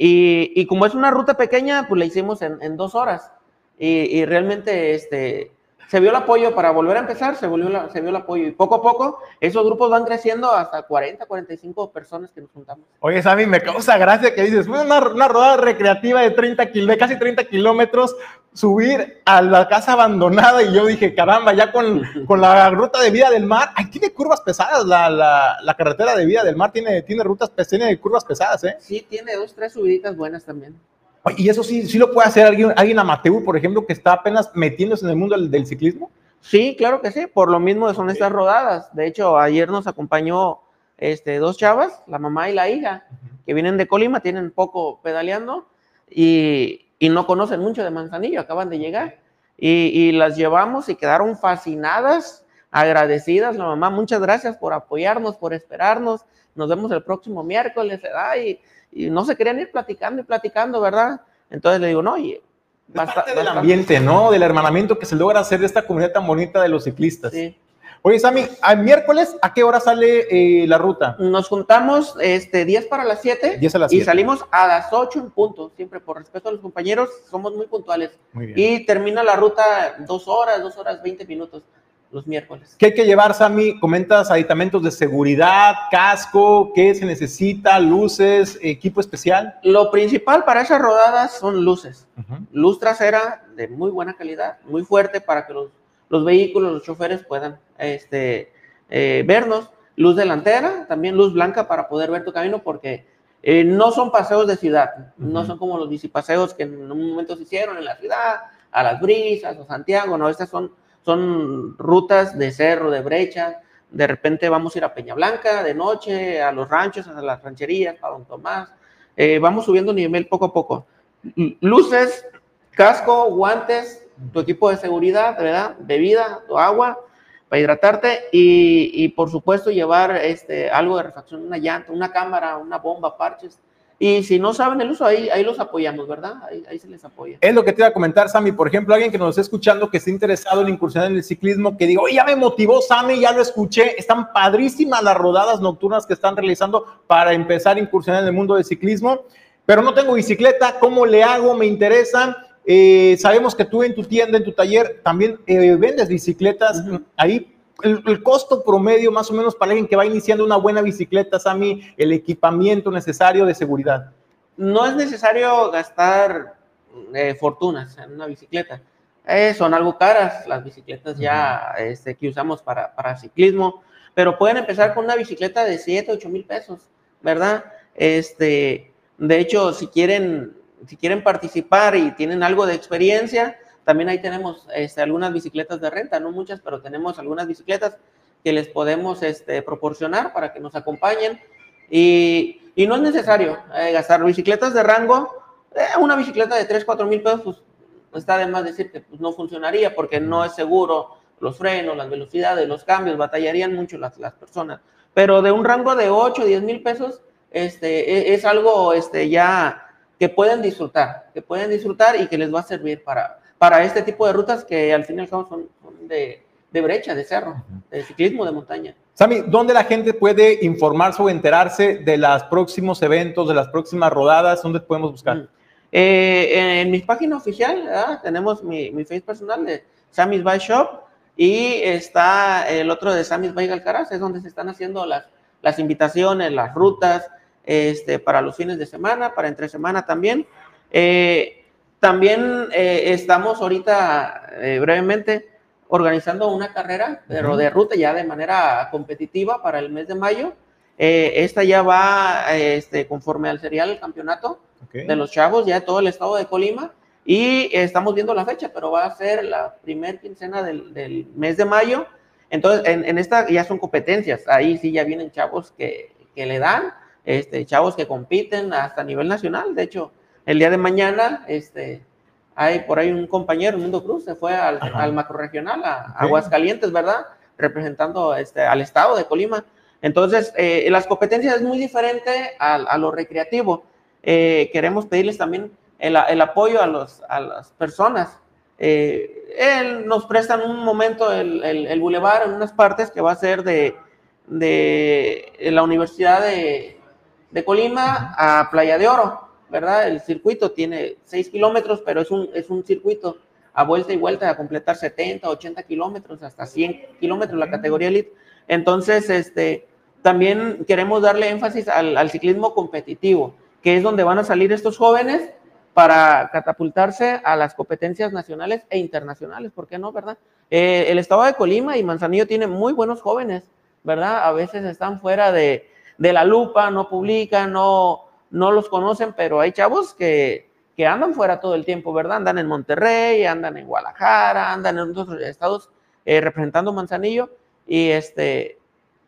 Y, como es una ruta pequeña, pues la hicimos en, dos horas. Y, realmente este, se vio el apoyo para volver a empezar, se, volvió se vio el apoyo. Y poco a poco esos grupos van creciendo hasta 40, 45 personas que nos juntamos. Oye, Sammy, me causa gracia que dices, fue una, una rodada recreativa de, 30 de casi 30 kilómetros, subir a la casa abandonada y yo dije, caramba, ya con, con la ruta de vida del mar, ahí tiene curvas pesadas, la, la, la, carretera de vida del mar tiene, tiene rutas, tiene curvas pesadas, ¿eh? Sí, tiene dos, tres subiditas buenas también. Y eso sí, sí lo puede hacer alguien, alguien amateur, por ejemplo, que está apenas metiéndose en el mundo del, ciclismo. Sí, claro que sí, por lo mismo son estas rodadas. De hecho, ayer nos acompañó este, dos chavas, la mamá y la hija, que vienen de Colima, tienen poco pedaleando y, y no conocen mucho de Manzanillo, acaban de llegar. Y, y, las llevamos y quedaron fascinadas, agradecidas. La mamá, muchas gracias por apoyarnos, por esperarnos. Nos vemos el próximo miércoles. Y no se querían ir platicando y platicando, ¿verdad? Entonces le digo, no, oye, basta, del ambiente, ¿no? Del hermanamiento que se logra hacer de esta comunidad tan bonita de los ciclistas. Sí. Oye, Sammy, ¿al miércoles a qué hora sale eh, la ruta? Nos juntamos este, 10 para las 7 10 a las y salimos a las 8 en punto. Siempre por respeto a los compañeros, somos muy puntuales. Muy bien. Y termina la ruta dos horas, dos horas 20 minutos los miércoles. ¿Qué hay que llevar, Sammy? Comentas aditamentos de seguridad, casco, ¿qué se necesita? Luces, equipo especial. Lo principal para esas rodadas son luces. Luz trasera de muy buena calidad, muy fuerte para que los, los vehículos, los choferes puedan este, eh, vernos. Luz delantera, también luz blanca para poder ver tu camino porque eh, no son paseos de ciudad, no son como los bicipaseos que en un momento se hicieron en la ciudad, a las brisas o Santiago, no, estas son son rutas de cerro, de brecha. De repente vamos a ir a Peña Blanca de noche, a los ranchos, a las rancherías, a Don Tomás. Eh, vamos subiendo nivel poco a poco. Luces, casco, guantes, tu equipo de seguridad, ¿verdad? Bebida, tu agua para hidratarte y, por supuesto llevar este, algo de refacción, una llanta, una cámara, una bomba, parches, Y si no saben el uso, ahí, ahí los apoyamos, ¿verdad? Ahí, ahí, se les apoya. Es lo que te iba a comentar, Sammy. Por ejemplo, alguien que nos esté escuchando que esté interesado en incursionar en el ciclismo, que digo, ya me motivó, Sammy, ya lo escuché. Están padrísimas las rodadas nocturnas que están realizando para empezar a incursionar en el mundo del ciclismo. Pero no tengo bicicleta, ¿cómo le hago? Me interesa. Eh, sabemos que tú en tu tienda, en tu taller, también eh, vendes bicicletas. Uh -huh. Ahí el, el, costo promedio más o menos para alguien que va iniciando una buena bicicleta, Sammy, el equipamiento necesario de seguridad? No es necesario gastar eh, fortunas en una bicicleta. Eh, son algo caras las bicicletas ya este, que usamos para, para, ciclismo, pero pueden empezar con una bicicleta de 7, 8 mil pesos, ¿verdad? Este, de hecho, si quieren, si quieren participar y tienen algo de experiencia, también ahí tenemos este, algunas bicicletas de renta, no muchas, pero tenemos algunas bicicletas que les podemos este, proporcionar para que nos acompañen. Y, y no es necesario eh, gastar bicicletas de rango. Eh, una bicicleta de 3, 4 mil pesos, pues está de más decir que pues, no funcionaría porque no es seguro los frenos, las velocidades, los cambios, batallarían mucho las, las personas. Pero de un rango de 8, 10 mil pesos, este, es, es algo este, ya que pueden disfrutar, que pueden disfrutar y que les va a servir para, para este tipo de rutas que al fin y al cabo son, son de, de, brecha, de cerro, de ciclismo de montaña. Sami, ¿dónde la gente puede informarse o enterarse de los próximos eventos, de las próximas rodadas? ¿Dónde podemos buscar? Mm. Eh, en mi página oficial ¿verdad? tenemos mi, mi face personal de Sammy's Bike Shop y está el otro de Sammy's Bike Alcaraz, es donde se están haciendo las, las invitaciones, las rutas este, para los fines de semana, para entre semana también. Eh, también eh, estamos ahorita eh, brevemente organizando una carrera, pero de ruta ya de manera competitiva para el mes de mayo. Eh, esta ya va este, conforme al serial el campeonato okay. de los chavos, ya de todo el estado de Colima. Y estamos viendo la fecha, pero va a ser la primer quincena del, del mes de mayo. Entonces, en, en, esta ya son competencias. Ahí sí ya vienen chavos que, que le dan, este, chavos que compiten hasta a nivel nacional. De hecho, el día de mañana, este, hay por ahí un compañero, Mundo Cruz, se fue al, al macroregional, a, okay. Aguascalientes, ¿verdad? Representando este, al estado de Colima. Entonces, eh, las competencias es muy diferente a, a lo recreativo. Eh, queremos pedirles también el, el apoyo a, los, a, las personas. Eh, él nos prestan un momento el, el, el bulevar en unas partes que va a ser de, de la Universidad de, de Colima a Playa de Oro. ¿Verdad? El circuito tiene 6 kilómetros, pero es un, es un circuito a vuelta y vuelta a completar 70, 80 kilómetros, hasta 100 kilómetros la categoría elite. Entonces, este, también queremos darle énfasis al, al, ciclismo competitivo, que es donde van a salir estos jóvenes para catapultarse a las competencias nacionales e internacionales, ¿por qué no, verdad? Eh, el estado de Colima y Manzanillo tiene muy buenos jóvenes, ¿verdad? A veces están fuera de, de la lupa, no publican, no no los conocen, pero hay chavos que, que andan fuera todo el tiempo, ¿verdad? Andan en Monterrey, andan en Guadalajara, andan en otros estados eh, representando Manzanillo y este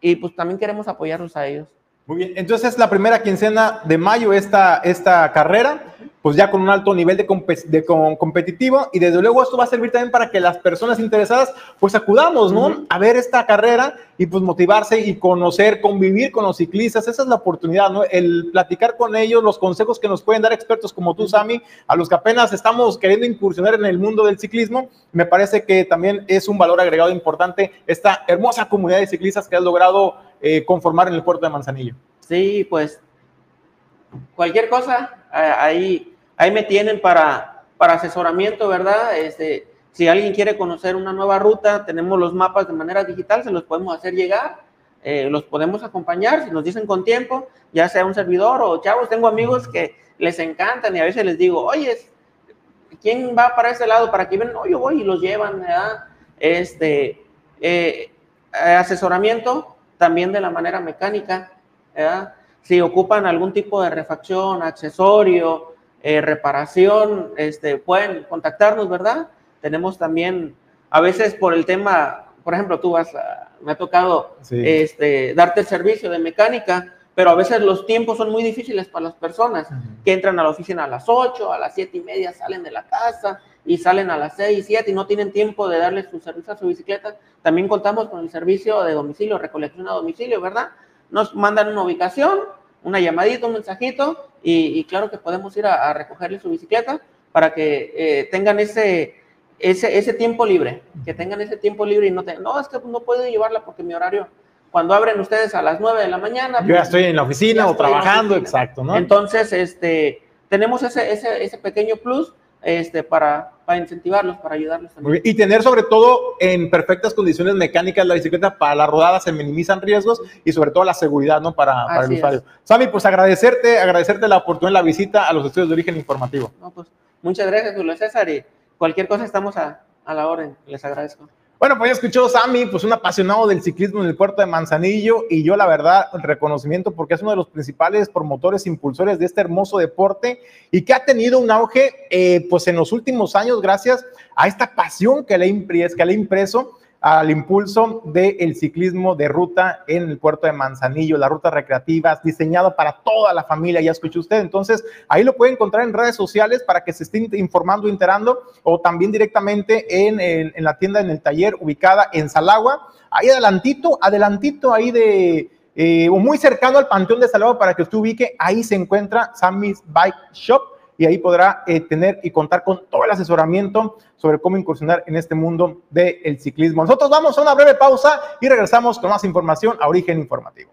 y pues también queremos apoyarlos a ellos. Muy bien, entonces la primera quincena de mayo esta, esta carrera, pues ya con un alto nivel de, comp de com competitivo y desde luego esto va a servir también para que las personas interesadas pues acudamos, ¿no? Uh -huh. A ver esta carrera y pues motivarse y conocer, convivir con los ciclistas, esa es la oportunidad, ¿no? El platicar con ellos, los consejos que nos pueden dar expertos como tú, Sammy, a los que apenas estamos queriendo incursionar en el mundo del ciclismo, me parece que también es un valor agregado importante esta hermosa comunidad de ciclistas que has logrado eh, conformar en el puerto de Manzanillo. Sí, pues cualquier cosa, ahí, ahí me tienen para, para asesoramiento, ¿verdad? Este, si alguien quiere conocer una nueva ruta, tenemos los mapas de manera digital, se los podemos hacer llegar, eh, los podemos acompañar, si nos dicen con tiempo, ya sea un servidor o chavos, tengo amigos que les encantan y a veces les digo, oye, ¿quién va para ese lado? Para que ven, no, yo voy y los llevan, ¿verdad? Este, eh, asesoramiento también de la manera mecánica, ¿verdad? Si ocupan algún tipo de refacción, accesorio, eh, reparación, este, pueden contactarnos, ¿verdad? Tenemos también, a veces por el tema, por ejemplo, tú vas, a, me ha tocado sí. este, darte el servicio de mecánica, pero a veces los tiempos son muy difíciles para las personas uh -huh. que entran a la oficina a las 8, a las 7 y media salen de la casa y salen a las 6, 7 y no tienen tiempo de darle su servicio a su bicicleta. También contamos con el servicio de domicilio, recolección a domicilio, ¿verdad? Nos mandan una ubicación, una llamadita, un mensajito y, claro que podemos ir a, recogerle su bicicleta para que eh, tengan ese, ese, ese tiempo libre, que tengan ese tiempo libre y no tengan, no, es que no puedo llevarla porque mi horario, cuando abren ustedes a las 9 de la mañana. Yo ya pues, estoy en la oficina o trabajando, exacto, ¿no? Entonces, este, tenemos ese, ese, ese pequeño plus este, para, para incentivarlos, para ayudarlos también. Y tener sobre todo en perfectas condiciones mecánicas la bicicleta para la rodada se minimizan riesgos y sobre todo la seguridad ¿no? para, para el usuario. Sami, pues agradecerte, agradecerte la oportunidad, la visita a los estudios de origen informativo. No, pues, muchas gracias, Julio César, y cualquier cosa estamos a, a la orden. Les agradezco. Bueno, pues ya escuchó Sammy, pues un apasionado del ciclismo en el puerto de Manzanillo y yo la verdad, reconocimiento porque es uno de los principales promotores, impulsores de este hermoso deporte y que ha tenido un auge eh, pues en los últimos años gracias a esta pasión que le, que le ha impreso al impulso del ciclismo de ruta en el puerto de Manzanillo, las rutas recreativas, diseñado para toda la familia, ya escuchó usted. Entonces, ahí lo puede encontrar en redes sociales para que se esté informando, enterando, o también directamente en, en la tienda, en el taller ubicada en Salagua, ahí adelantito, adelantito ahí de... Eh, muy cercano al Panteón de Salagua para que usted ubique, ahí se encuentra Sammy's Bike Shop y ahí podrá eh, tener y contar con todo el asesoramiento sobre cómo incursionar en este mundo del ciclismo. Nosotros vamos a una breve pausa y regresamos con más información a Origen Informativo.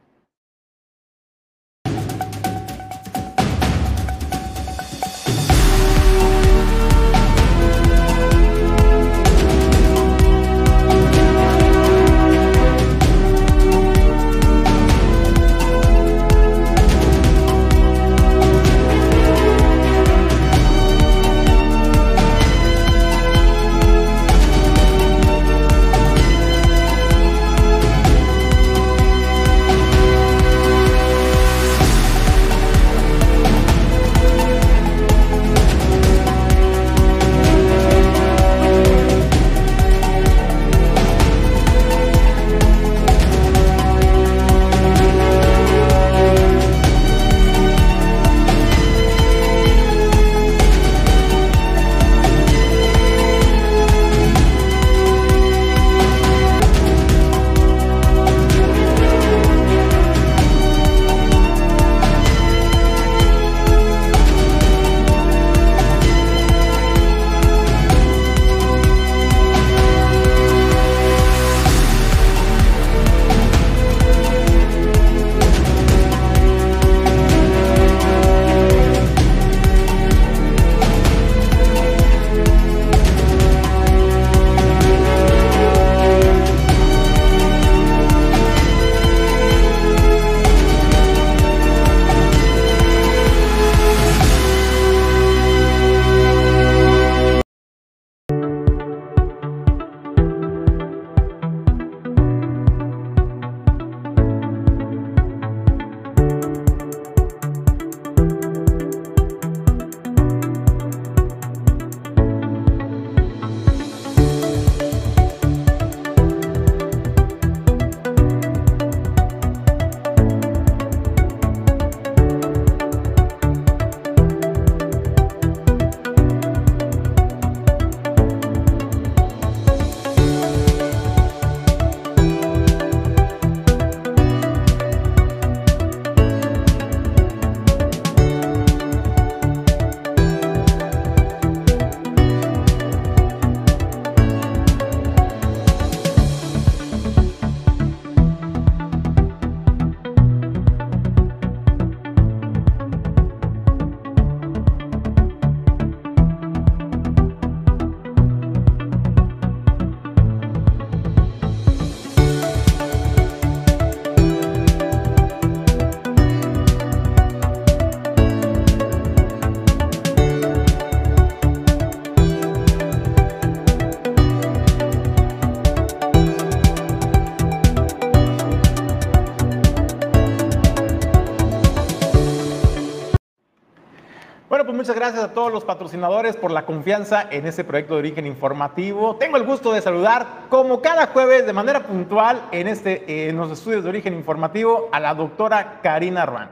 Muchas gracias a todos los patrocinadores por la confianza en este proyecto de origen informativo. Tengo el gusto de saludar, como cada jueves, de manera puntual, en, este, en los estudios de origen informativo, a la doctora Karina Ruan.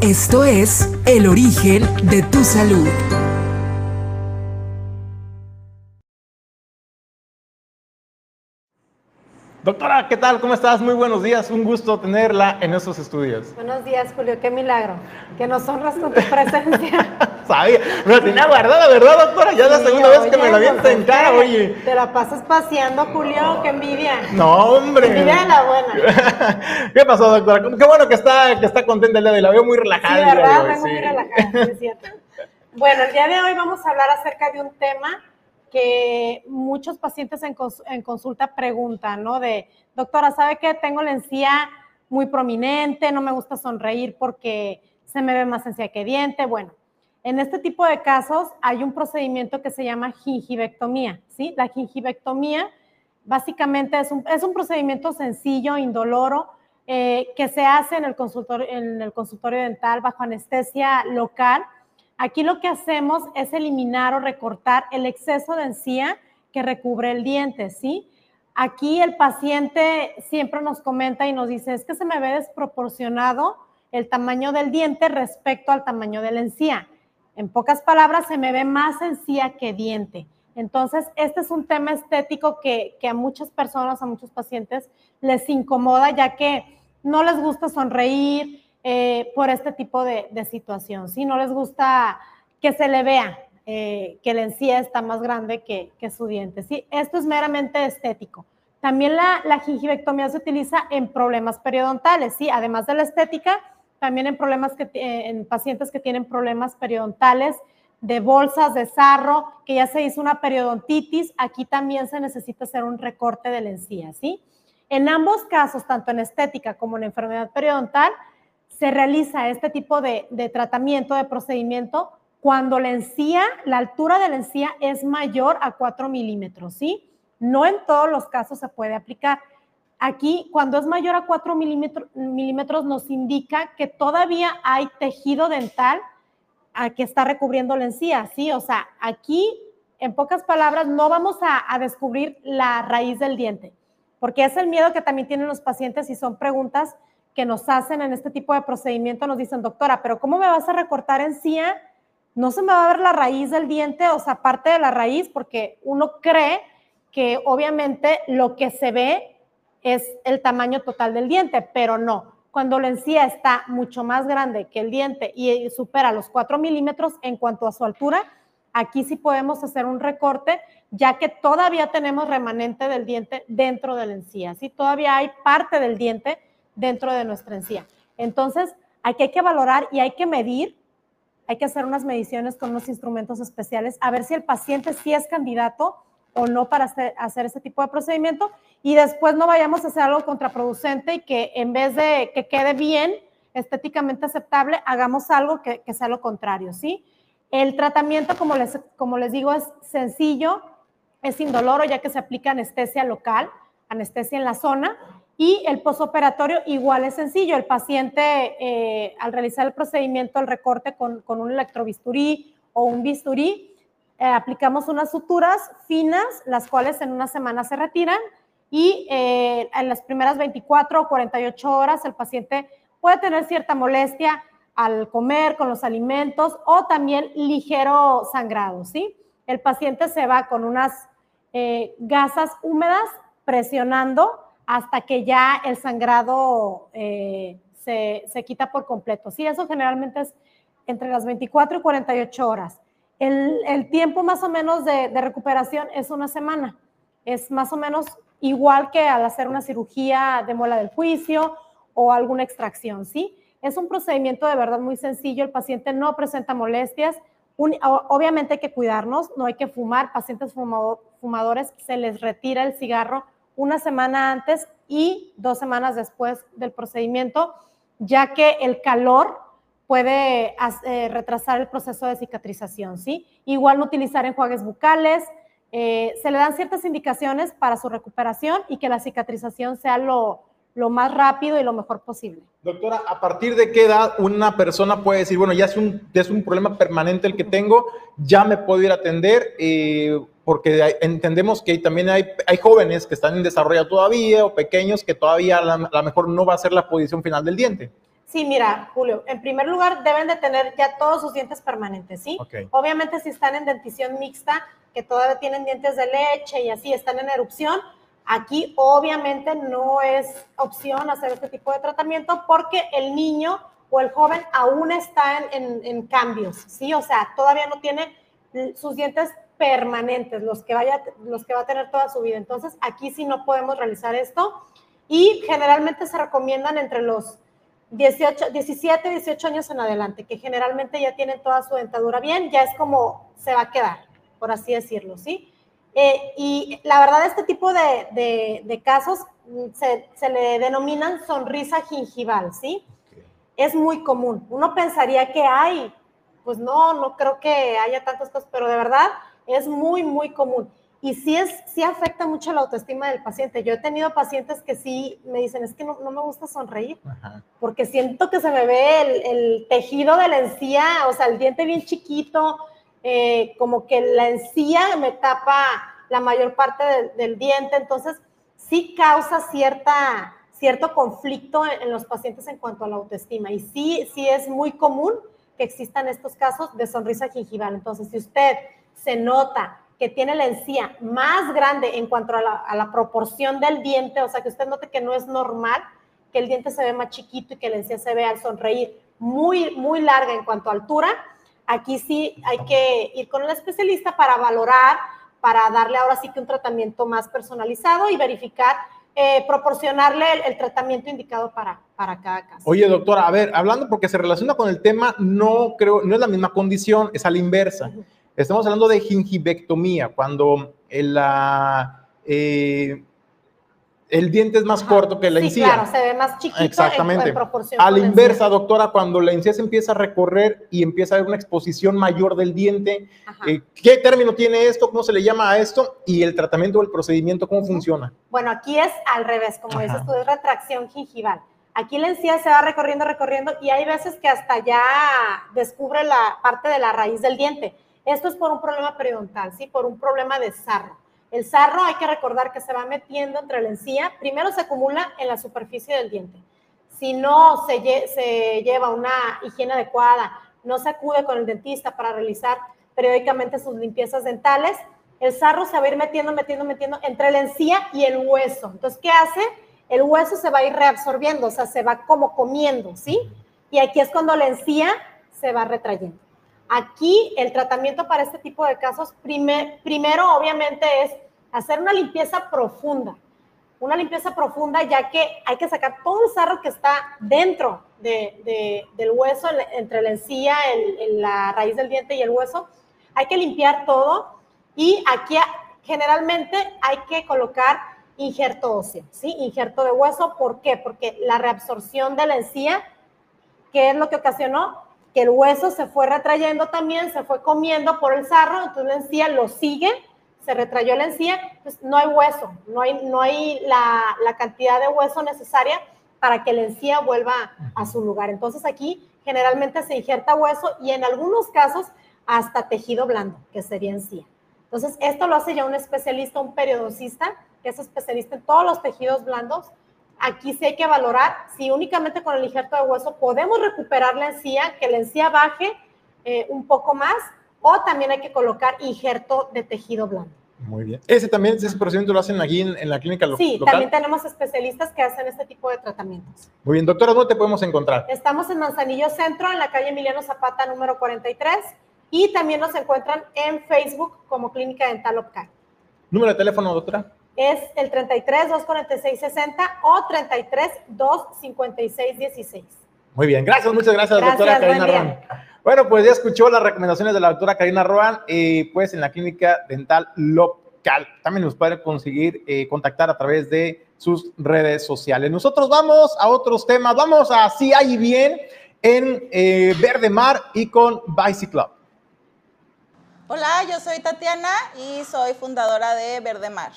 Esto es El origen de tu salud. Doctora, ¿qué tal? ¿Cómo estás? Muy buenos días. Un gusto tenerla en estos estudios. Buenos días, Julio. Qué milagro. Que nos honras con tu presencia. Sabía. Me la tenía guardada, ¿verdad, doctora? Ya es la segunda vez que me la avienta en cara, oye. Te la pasas paseando, Julio. Qué envidia. No, hombre. Envidia de la buena. ¿Qué pasó, doctora? Qué bueno que está, que está contenta el día de hoy. La veo muy relajada. Sí, ¿verdad? Vengo sí. muy relajada, es cierto. Bueno, el día de hoy vamos a hablar acerca de un tema que muchos pacientes en, en consulta preguntan, ¿no? De, doctora, ¿sabe qué? Tengo la encía muy prominente, no me gusta sonreír porque se me ve más encía que diente. Bueno, en este tipo de casos hay un procedimiento que se llama gingivectomía, ¿sí? La gingivectomía básicamente es un, es un procedimiento sencillo, indoloro, eh, que se hace en el, consultorio, en el consultorio dental bajo anestesia local. Aquí lo que hacemos es eliminar o recortar el exceso de encía que recubre el diente, ¿sí? Aquí el paciente siempre nos comenta y nos dice, es que se me ve desproporcionado el tamaño del diente respecto al tamaño de la encía. En pocas palabras, se me ve más encía que diente. Entonces, este es un tema estético que, que a muchas personas, a muchos pacientes les incomoda, ya que no les gusta sonreír eh, por este tipo de, de situación, ¿sí? No les gusta que se le vea eh, que la encía está más grande que, que su diente, ¿sí? Esto es meramente estético. También la, la gingivectomía se utiliza en problemas periodontales, ¿sí? Además de la estética, también en problemas que, eh, en pacientes que tienen problemas periodontales, de bolsas, de sarro, que ya se hizo una periodontitis, aquí también se necesita hacer un recorte de la encía, ¿sí? En ambos casos, tanto en estética como en enfermedad periodontal, se realiza este tipo de, tratamiento, de procedimiento, cuando la encía, la altura de la encía es mayor a 4 milímetros, ¿sí? No en todos los casos se puede aplicar. Aquí, cuando es mayor a 4 milímetros, nos indica que todavía hay tejido dental a que está recubriendo la encía, ¿sí? O sea, aquí, en pocas palabras, no vamos a descubrir la raíz del diente, porque es el miedo que también tienen los pacientes y son preguntas que nos hacen en este tipo de procedimiento. Nos dicen, doctora, pero ¿cómo me vas a recortar encía? No se me va a ver la raíz del diente, o sea, parte de la raíz, porque uno cree que obviamente lo que se ve es el tamaño total del diente, pero no. Cuando la encía está mucho más grande que el diente y supera los 4 milímetros en cuanto a su altura, aquí sí podemos hacer un recorte, ya que todavía tenemos remanente del diente dentro de la encía, ¿sí? Todavía hay parte del diente dentro de nuestra encía. Entonces, aquí hay que valorar y hay que medir, hay que hacer unas mediciones con unos instrumentos especiales, a ver si el paciente sí es candidato o no para hacer, hacer este tipo de procedimiento y después no vayamos a hacer algo contraproducente y que en vez de que quede bien, estéticamente aceptable, hagamos algo que, que sea lo contrario, ¿sí? El tratamiento, como les, como les digo, es sencillo, es indoloro ya que se aplica anestesia local, anestesia en la zona y el posoperatorio igual es sencillo. El paciente eh, al realizar el procedimiento, el recorte con, con un electrobisturí o un bisturí, eh, aplicamos unas suturas finas, las cuales en una semana se retiran y eh, en las primeras 24 o 48 horas el paciente puede tener cierta molestia al comer con los alimentos o también ligero sangrado, ¿sí? El paciente se va con unas eh, gasas húmedas presionando hasta que ya el sangrado eh, se, se, quita por completo. Sí, eso generalmente es entre las 24 y 48 horas. El, el tiempo más o menos de, recuperación es una semana. Es más o menos igual que al hacer una cirugía de muela del juicio o alguna extracción, ¿sí? Es un procedimiento de verdad muy sencillo. El paciente no presenta molestias. Obviamente hay que cuidarnos, no hay que fumar. Pacientes fumado, fumadores se les retira el cigarro una semana antes y dos semanas después del procedimiento, ya que el calor puede eh, retrasar el proceso de cicatrización, ¿sí? Igual no utilizar enjuagues bucales, eh, se le dan ciertas indicaciones para su recuperación y que la cicatrización sea lo, lo más rápido y lo mejor posible. Doctora, ¿a partir de qué edad una persona puede decir, bueno, ya es un, ya es un problema permanente el que tengo, ya me puedo ir a atender? Eh, porque hay, entendemos que también hay, hay, jóvenes que están en desarrollo todavía o pequeños que todavía a lo mejor no va a ser la posición final del diente. Sí, mira, Julio, en primer lugar deben de tener ya todos sus dientes permanentes, ¿sí? Okay. Obviamente si están en dentición mixta, que todavía tienen dientes de leche y así están en erupción, Aquí obviamente no es opción hacer este tipo de tratamiento porque el niño o el joven aún está en, cambios, ¿sí? O sea, todavía no tiene sus dientes permanentes, los que, vaya, los que va a tener toda su vida. Entonces, aquí sí no podemos realizar esto y generalmente se recomiendan entre los 18, 17, 18 años en adelante, que generalmente ya tienen toda su dentadura bien, ya es como se va a quedar, por así decirlo, ¿sí? Eh, y la verdad, este tipo de, de, casos mm, se, se, le denominan sonrisa gingival, ¿sí? Es muy común. Uno pensaría que hay, pues no, no creo que haya tantas cosas, pero de verdad es muy, muy común. Y sí, es, sí afecta mucho la autoestima del paciente. Yo he tenido pacientes que sí me dicen, es que no, no me gusta sonreír, porque siento que se me ve el, el, tejido de la encía, o sea, el diente bien chiquito, eh, como que la encía me tapa la mayor parte del diente, entonces sí causa cierta, cierto conflicto en, los pacientes en cuanto a la autoestima. Y sí, sí es muy común que existan estos casos de sonrisa gingival. Entonces, si usted se nota que tiene la encía más grande en cuanto a la, proporción del diente, o sea, que usted note que no es normal, que el diente se ve más chiquito y que la encía se ve al sonreír muy, muy larga en cuanto a altura, aquí sí hay que ir con el especialista para valorar, para darle ahora sí que un tratamiento más personalizado y verificar, eh, proporcionarle el, tratamiento indicado para, para cada caso. Oye, doctora, a ver, hablando porque se relaciona con el tema, no creo, no es la misma condición, es a la inversa. Estamos hablando de gingivectomía, cuando el, eh, el diente es más corto que la sí, encía. claro, se ve más chiquito Exactamente. En, proporción. A la inversa, doctora, cuando la encía se empieza a recorrer y empieza a haber una exposición mayor del diente, eh, ¿qué término tiene esto? ¿Cómo se le llama a esto? Y el tratamiento o el procedimiento, ¿cómo funciona? Bueno, aquí es al revés, como dices tú, es retracción gingival. Aquí la encía se va recorriendo, recorriendo y hay veces que hasta ya descubre la parte de la raíz del diente esto es por un problema periodontal, ¿sí? Por un problema de sarro. El sarro hay que recordar que se va metiendo entre la encía. Primero se acumula en la superficie del diente. Si no se, lleva una higiene adecuada, no se acude con el dentista para realizar periódicamente sus limpiezas dentales, el sarro se va a ir metiendo, metiendo, metiendo entre la encía y el hueso. Entonces, ¿qué hace? El hueso se va a ir reabsorbiendo, o sea, se va como comiendo, ¿sí? Y aquí es cuando la encía se va retrayendo. Aquí el tratamiento para este tipo de casos, primero obviamente es hacer una limpieza profunda, una limpieza profunda ya que hay que sacar todo el sarro que está dentro del hueso, entre la encía, la raíz del diente y el hueso. Hay que limpiar todo y aquí generalmente hay que colocar injerto óseo, ¿sí? Injerto de hueso, ¿por qué? Porque la reabsorción de la encía, ¿qué es lo que ocasionó? Que el hueso se fue retrayendo también, se fue comiendo por el sarro, entonces la encía lo sigue, se retrayó la encía, pues no hay hueso, no hay, no hay la, la cantidad de hueso necesaria para que la encía vuelva a su lugar. Entonces aquí generalmente se injerta hueso y en algunos casos hasta tejido blando, que sería encía. Entonces esto lo hace ya un especialista, un periodoncista, que es especialista en todos los tejidos blandos, aquí sí hay que valorar si únicamente con el injerto de hueso podemos recuperar la encía, que la encía baje eh, un poco más, o también hay que colocar injerto de tejido blando. Muy bien. ¿Ese también, ese procedimiento lo hacen aquí en, la clínica local? Sí, también tenemos especialistas que hacen este tipo de tratamientos. Muy bien, doctora, ¿dónde te podemos encontrar? Estamos en Manzanillo Centro, en la calle Emiliano Zapata, número 43, y también nos encuentran en Facebook como Clínica Dental Opcal. ¿Número de teléfono, doctora? Es el 33 246 60 o 33 256 16. Muy bien, gracias, muchas gracias, doctora Karina Roan. Bueno, pues ya escuchó las recomendaciones de la doctora Karina Roan, eh, pues en la clínica dental local. También nos puede conseguir eh, contactar a través de sus redes sociales. Nosotros vamos a otros temas, vamos a Si hay bien en eh, Verde Mar y con Bicyclub. Hola, yo soy Tatiana y soy fundadora de Verde Mar.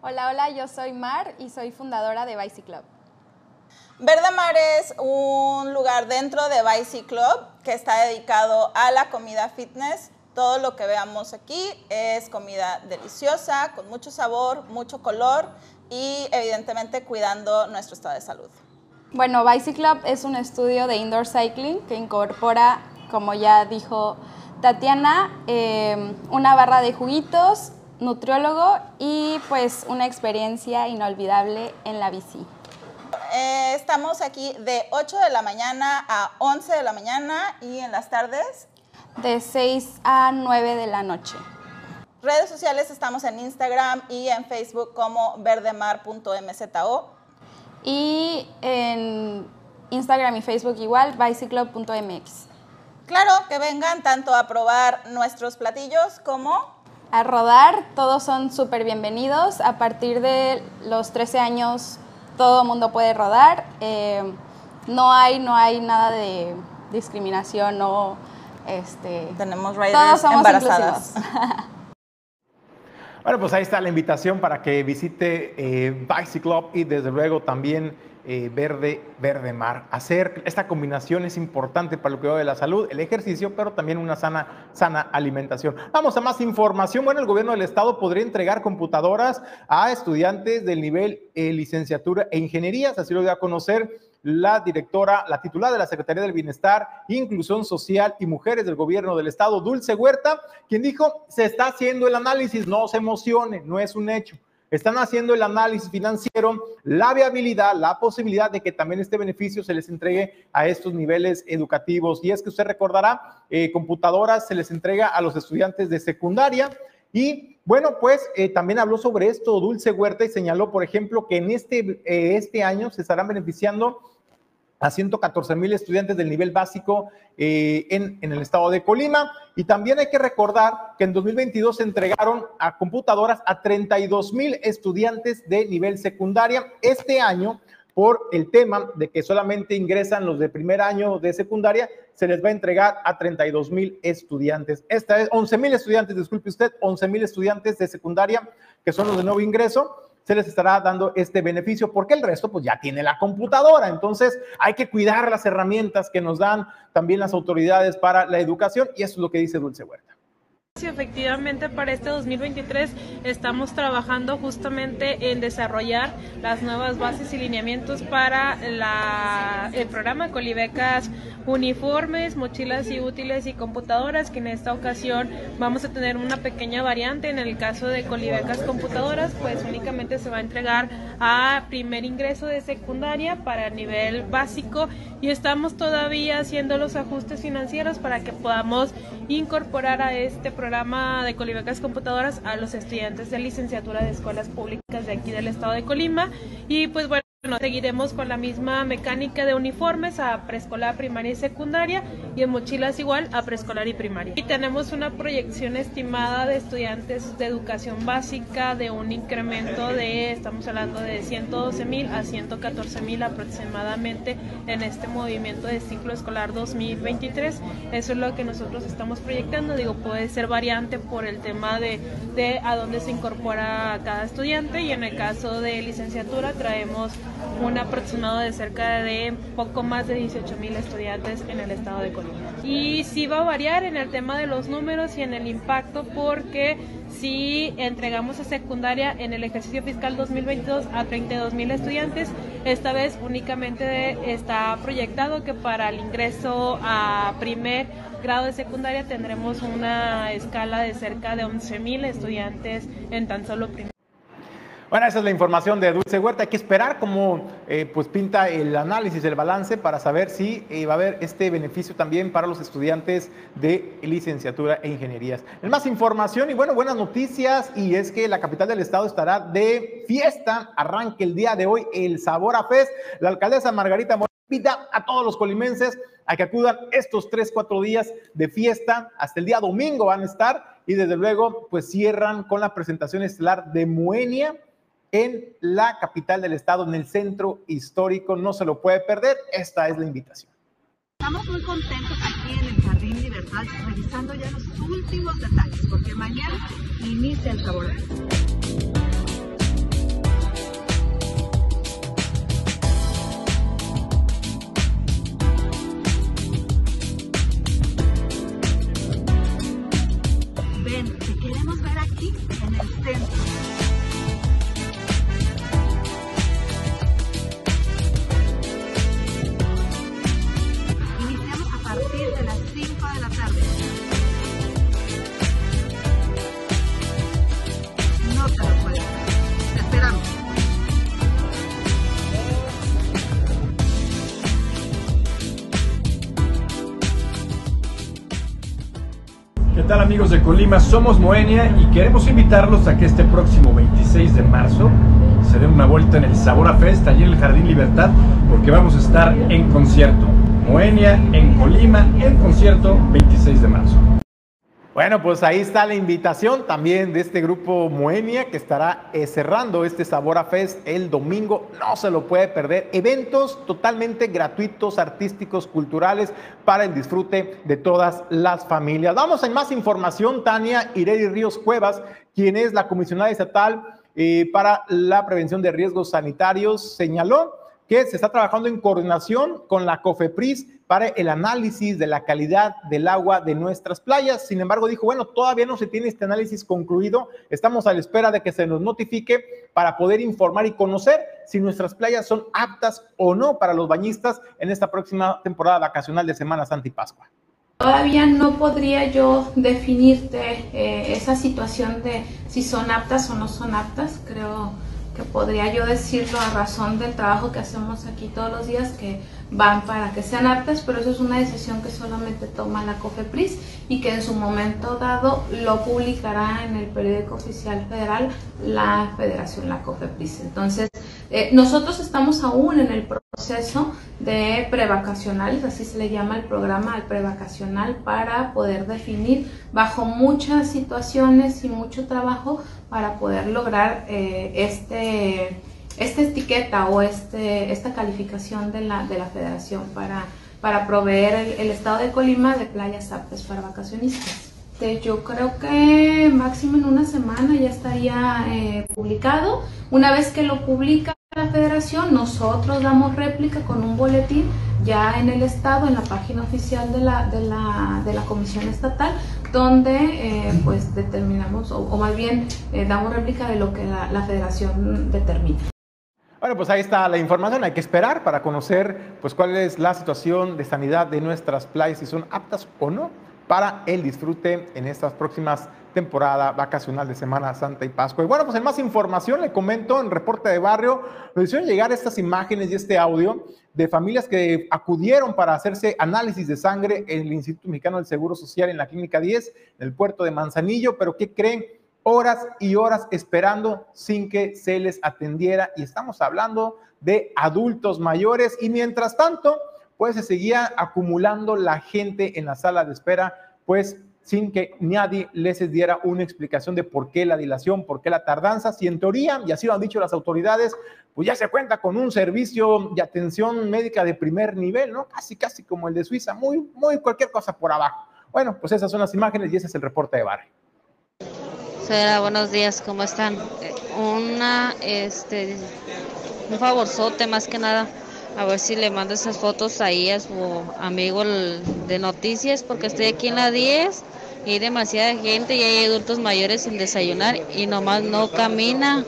Hola, hola, yo soy Mar y soy fundadora de Bicy Club. Verde Mar es un lugar dentro de Bicy Club que está dedicado a la comida fitness. Todo lo que veamos aquí es comida deliciosa, con mucho sabor, mucho color y evidentemente cuidando nuestro estado de salud. Bueno, Bicy Club es un estudio de indoor cycling que incorpora, como ya dijo Tatiana, eh, una barra de juguitos, nutriólogo y pues una experiencia inolvidable en la bici. Eh, estamos aquí de 8 de la mañana a 11 de la mañana y en las tardes. De 6 a 9 de la noche. Redes sociales estamos en Instagram y en Facebook como verdemar.mzo. Y en Instagram y Facebook igual, bicyclub.mx. Claro, que vengan tanto a probar nuestros platillos como a rodar. Todos son súper bienvenidos. A partir de los 13 años todo el mundo puede rodar. Eh, no hay, no hay nada de discriminación, no, este, tenemos riders embarazadas. bueno, pues ahí está la invitación para que visite eh, Bicyclub y desde luego también eh, verde, verde mar. Hacer esta combinación es importante para el cuidado de la salud, el ejercicio, pero también una sana, sana alimentación. Vamos a más información. Bueno, el gobierno del estado podría entregar computadoras a estudiantes del nivel eh, licenciatura e ingenierías, así lo dio a conocer la directora, la titular de la Secretaría del Bienestar, Inclusión Social y Mujeres del Gobierno del Estado, Dulce Huerta, quien dijo, se está haciendo el análisis, no se emocione, no es un hecho están haciendo el análisis financiero, la viabilidad, la posibilidad de que también este beneficio se les entregue a estos niveles educativos. Y es que usted recordará, eh, computadoras se les entrega a los estudiantes de secundaria. Y bueno, pues eh, también habló sobre esto Dulce Huerta y señaló, por ejemplo, que en este, eh, este año se estarán beneficiando a 114 mil estudiantes del nivel básico eh, en, en, el estado de Colima. Y también hay que recordar que en 2022 se entregaron a computadoras a 32 mil estudiantes de nivel secundaria. Este año, por el tema de que solamente ingresan los de primer año de secundaria, se les va a entregar a 32 mil estudiantes. Esta es 11 mil estudiantes, disculpe usted, 11 mil estudiantes de secundaria que son los de nuevo ingreso se les estará dando este beneficio, porque el resto pues ya tiene la computadora. Entonces hay que cuidar las herramientas que nos dan también las autoridades para la educación y eso es lo que dice Dulce Huerta. Sí, efectivamente para este 2023 estamos trabajando justamente en desarrollar las nuevas bases y lineamientos para la, el programa Colibecas uniformes, mochilas y útiles y computadoras, que en esta ocasión vamos a tener una pequeña variante. En el caso de Colibecas computadoras, pues únicamente se va a entregar a primer ingreso de secundaria para nivel básico y estamos todavía haciendo los ajustes financieros para que podamos incorporar a este programa de Colibecas computadoras a los estudiantes de licenciatura de escuelas públicas de aquí del estado de Colima. Y pues bueno bueno, seguiremos con la misma mecánica de uniformes a preescolar, primaria y secundaria y en mochilas igual a preescolar y primaria. Y tenemos una proyección estimada de estudiantes de educación básica de un incremento de, estamos hablando de 112 mil a 114 mil aproximadamente en este movimiento de ciclo escolar 2023. Eso es lo que nosotros estamos proyectando. Digo, puede ser variante por el tema de, de a dónde se incorpora cada estudiante y en el caso de licenciatura traemos un aproximado de cerca de poco más de 18 mil estudiantes en el estado de Colima. Y sí va a variar en el tema de los números y en el impacto porque si entregamos a secundaria en el ejercicio fiscal 2022 a 32 mil estudiantes, esta vez únicamente está proyectado que para el ingreso a primer grado de secundaria tendremos una escala de cerca de 11 mil estudiantes en tan solo primer bueno, esa es la información de Dulce Huerta. Hay que esperar cómo eh, pues pinta el análisis, el balance para saber si eh, va a haber este beneficio también para los estudiantes de licenciatura e ingenierías. En más información y bueno, buenas noticias y es que la capital del estado estará de fiesta. Arranque el día de hoy el Sabor a Fest. La alcaldesa Margarita Moreno pida a todos los colimenses a que acudan estos tres, cuatro días de fiesta. Hasta el día domingo van a estar y desde luego pues cierran con la presentación estelar de Moenia en la capital del estado, en el centro histórico. No se lo puede perder. Esta es la invitación. Estamos muy contentos aquí en el Jardín Libertad, revisando ya los últimos detalles, porque mañana inicia el sabor. Colima? Somos Moenia y queremos invitarlos a que este próximo 26 de marzo se den una vuelta en el Sabora Fest, allí en el Jardín Libertad, porque vamos a estar en concierto. Moenia en Colima, en concierto 26 de marzo. Bueno, pues ahí está la invitación también de este grupo Moenia que estará eh, cerrando este Sabora Fest el domingo. No se lo puede perder. Eventos totalmente gratuitos, artísticos, culturales para el disfrute de todas las familias. Vamos a más información. Tania Ireri Ríos Cuevas, quien es la comisionada estatal eh, para la prevención de riesgos sanitarios, señaló que se está trabajando en coordinación con la COFEPRIS para el análisis de la calidad del agua de nuestras playas. Sin embargo, dijo, bueno, todavía no se tiene este análisis concluido, estamos a la espera de que se nos notifique para poder informar y conocer si nuestras playas son aptas o no para los bañistas en esta próxima temporada vacacional de Semana Santa y Pascua. Todavía no podría yo definirte eh, esa situación de si son aptas o no son aptas. Creo que podría yo decirlo a razón del trabajo que hacemos aquí todos los días, que van para que sean aptas, pero eso es una decisión que solamente toma la COFEPRIS y que en su momento dado lo publicará en el periódico oficial federal la federación, la COFEPRIS. Entonces, eh, nosotros estamos aún en el proceso de prevacacional, así se le llama el programa el prevacacional, para poder definir bajo muchas situaciones y mucho trabajo para poder lograr eh, este esta etiqueta o este, esta calificación de la, de la federación para, para proveer el, estado de Colima de playas aptas para vacacionistas. Yo creo que máximo en una semana ya estaría eh, publicado. Una vez que lo publica la federación, nosotros damos réplica con un boletín ya en el estado, en la página oficial de la, de la, de la comisión estatal, donde eh, pues determinamos, o, más bien eh, damos réplica de lo que la, la federación determina. Bueno, pues ahí está la información. Hay que esperar para conocer pues, cuál es la situación de sanidad de nuestras playas, si son aptas o no para el disfrute en estas próximas temporadas vacacional de Semana Santa y Pascua. Y bueno, pues en más información le comento en reporte de barrio, nos hicieron llegar estas imágenes y este audio de familias que acudieron para hacerse análisis de sangre en el Instituto Mexicano del Seguro Social en la Clínica 10, en el puerto de Manzanillo, pero ¿qué creen? horas y horas esperando sin que se les atendiera y estamos hablando de adultos mayores y mientras tanto, pues se seguía acumulando la gente en la sala de espera, pues sin que nadie les diera una explicación de por qué la dilación, por qué la tardanza, si en teoría, y así lo han dicho las autoridades, pues ya se cuenta con un servicio de atención médica de primer nivel, ¿no? Casi, casi como el de Suiza, muy, muy cualquier cosa por abajo. Bueno, pues esas son las imágenes y ese es el reporte de barrio buenos días, ¿cómo están? Una, este, un favorzote más que nada, a ver si le manda esas fotos ahí a su amigo de noticias, porque estoy aquí en la 10 y hay demasiada gente y hay adultos mayores sin desayunar y nomás no camina,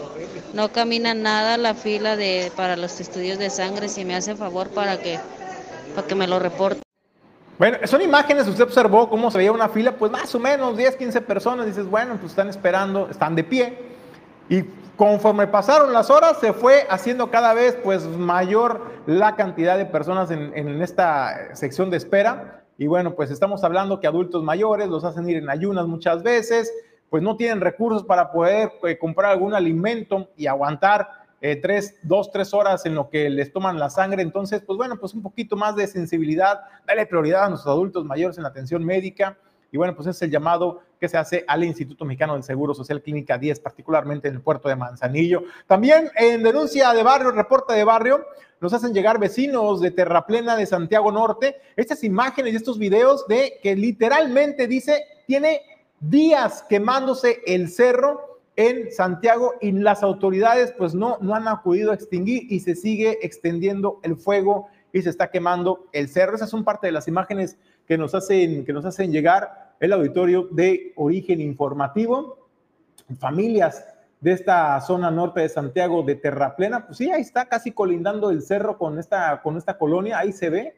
no camina nada la fila de para los estudios de sangre, si me hace favor para que, para que me lo reporte. Bueno, son imágenes, usted observó cómo se veía una fila, pues más o menos 10, 15 personas, dices, bueno, pues están esperando, están de pie. Y conforme pasaron las horas, se fue haciendo cada vez pues mayor la cantidad de personas en, en esta sección de espera. Y bueno, pues estamos hablando que adultos mayores los hacen ir en ayunas muchas veces, pues no tienen recursos para poder eh, comprar algún alimento y aguantar eh, tres, dos, tres horas en lo que les toman la sangre. Entonces, pues bueno, pues un poquito más de sensibilidad, darle prioridad a nuestros adultos mayores en la atención médica. Y bueno, pues es el llamado que se hace al Instituto Mexicano del Seguro Social Clínica 10, particularmente en el puerto de Manzanillo. También en denuncia de barrio, reporte de barrio, nos hacen llegar vecinos de Terraplena de Santiago Norte estas imágenes y estos videos de que literalmente dice, tiene días quemándose el cerro en Santiago y las autoridades pues no, no han acudido a extinguir y se sigue extendiendo el fuego y se está quemando el cerro. Esas son parte de las imágenes que nos hacen, que nos hacen llegar el auditorio de origen informativo. Familias de esta zona norte de Santiago de Terraplena, pues sí, ahí está casi colindando el cerro con esta, con esta colonia, ahí se ve,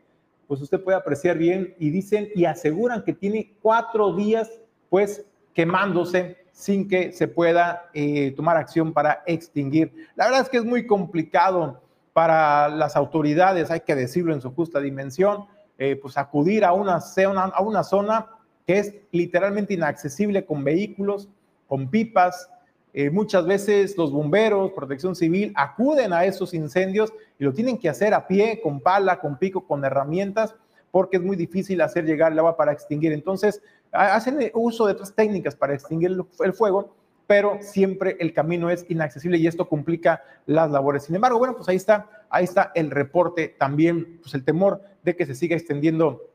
pues usted puede apreciar bien y dicen y aseguran que tiene cuatro días pues quemándose sin que se pueda eh, tomar acción para extinguir. La verdad es que es muy complicado para las autoridades, hay que decirlo en su justa dimensión, eh, pues acudir a una, a una zona que es literalmente inaccesible con vehículos, con pipas. Eh, muchas veces los bomberos, protección civil, acuden a esos incendios y lo tienen que hacer a pie, con pala, con pico, con herramientas, porque es muy difícil hacer llegar el agua para extinguir. Entonces, hacen uso de otras técnicas para extinguir el fuego, pero siempre el camino es inaccesible y esto complica las labores. Sin embargo, bueno, pues ahí está, ahí está el reporte también, pues el temor de que se siga extendiendo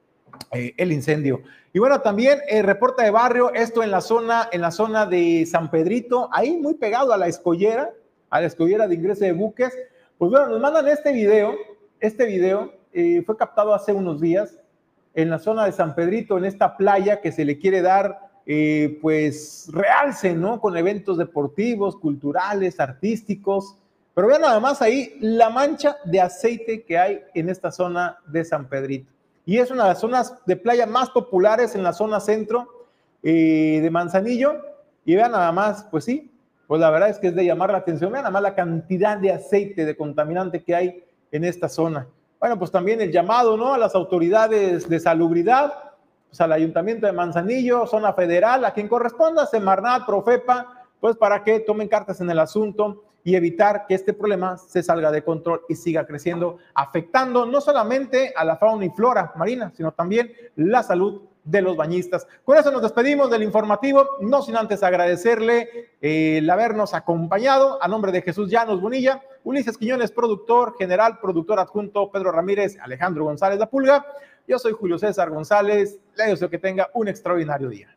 eh, el incendio. Y bueno, también el reporte de barrio, esto en la zona, en la zona de San Pedrito, ahí muy pegado a la escollera, a la escollera de ingreso de buques. Pues bueno, nos mandan este video, este video eh, fue captado hace unos días en la zona de San Pedrito, en esta playa que se le quiere dar, eh, pues, realce, ¿no? Con eventos deportivos, culturales, artísticos. Pero vean nada más ahí la mancha de aceite que hay en esta zona de San Pedrito y es una de las zonas de playa más populares en la zona centro eh, de Manzanillo. Y vean nada más, pues sí, pues la verdad es que es de llamar la atención. Vean nada más la cantidad de aceite, de contaminante que hay en esta zona. Bueno, pues también el llamado, ¿no? A las autoridades de salubridad, pues al Ayuntamiento de Manzanillo, zona federal, a quien corresponda, Semarnat, Profepa, pues para que tomen cartas en el asunto y evitar que este problema se salga de control y siga creciendo, afectando no solamente a la fauna y flora marina, sino también la salud de los bañistas. Con eso nos despedimos del informativo, no sin antes agradecerle eh, el habernos acompañado a nombre de Jesús Llanos Bonilla, Ulises Quiñones, productor general, productor adjunto, Pedro Ramírez, Alejandro González La Pulga. Yo soy Julio César González, le deseo que tenga un extraordinario día.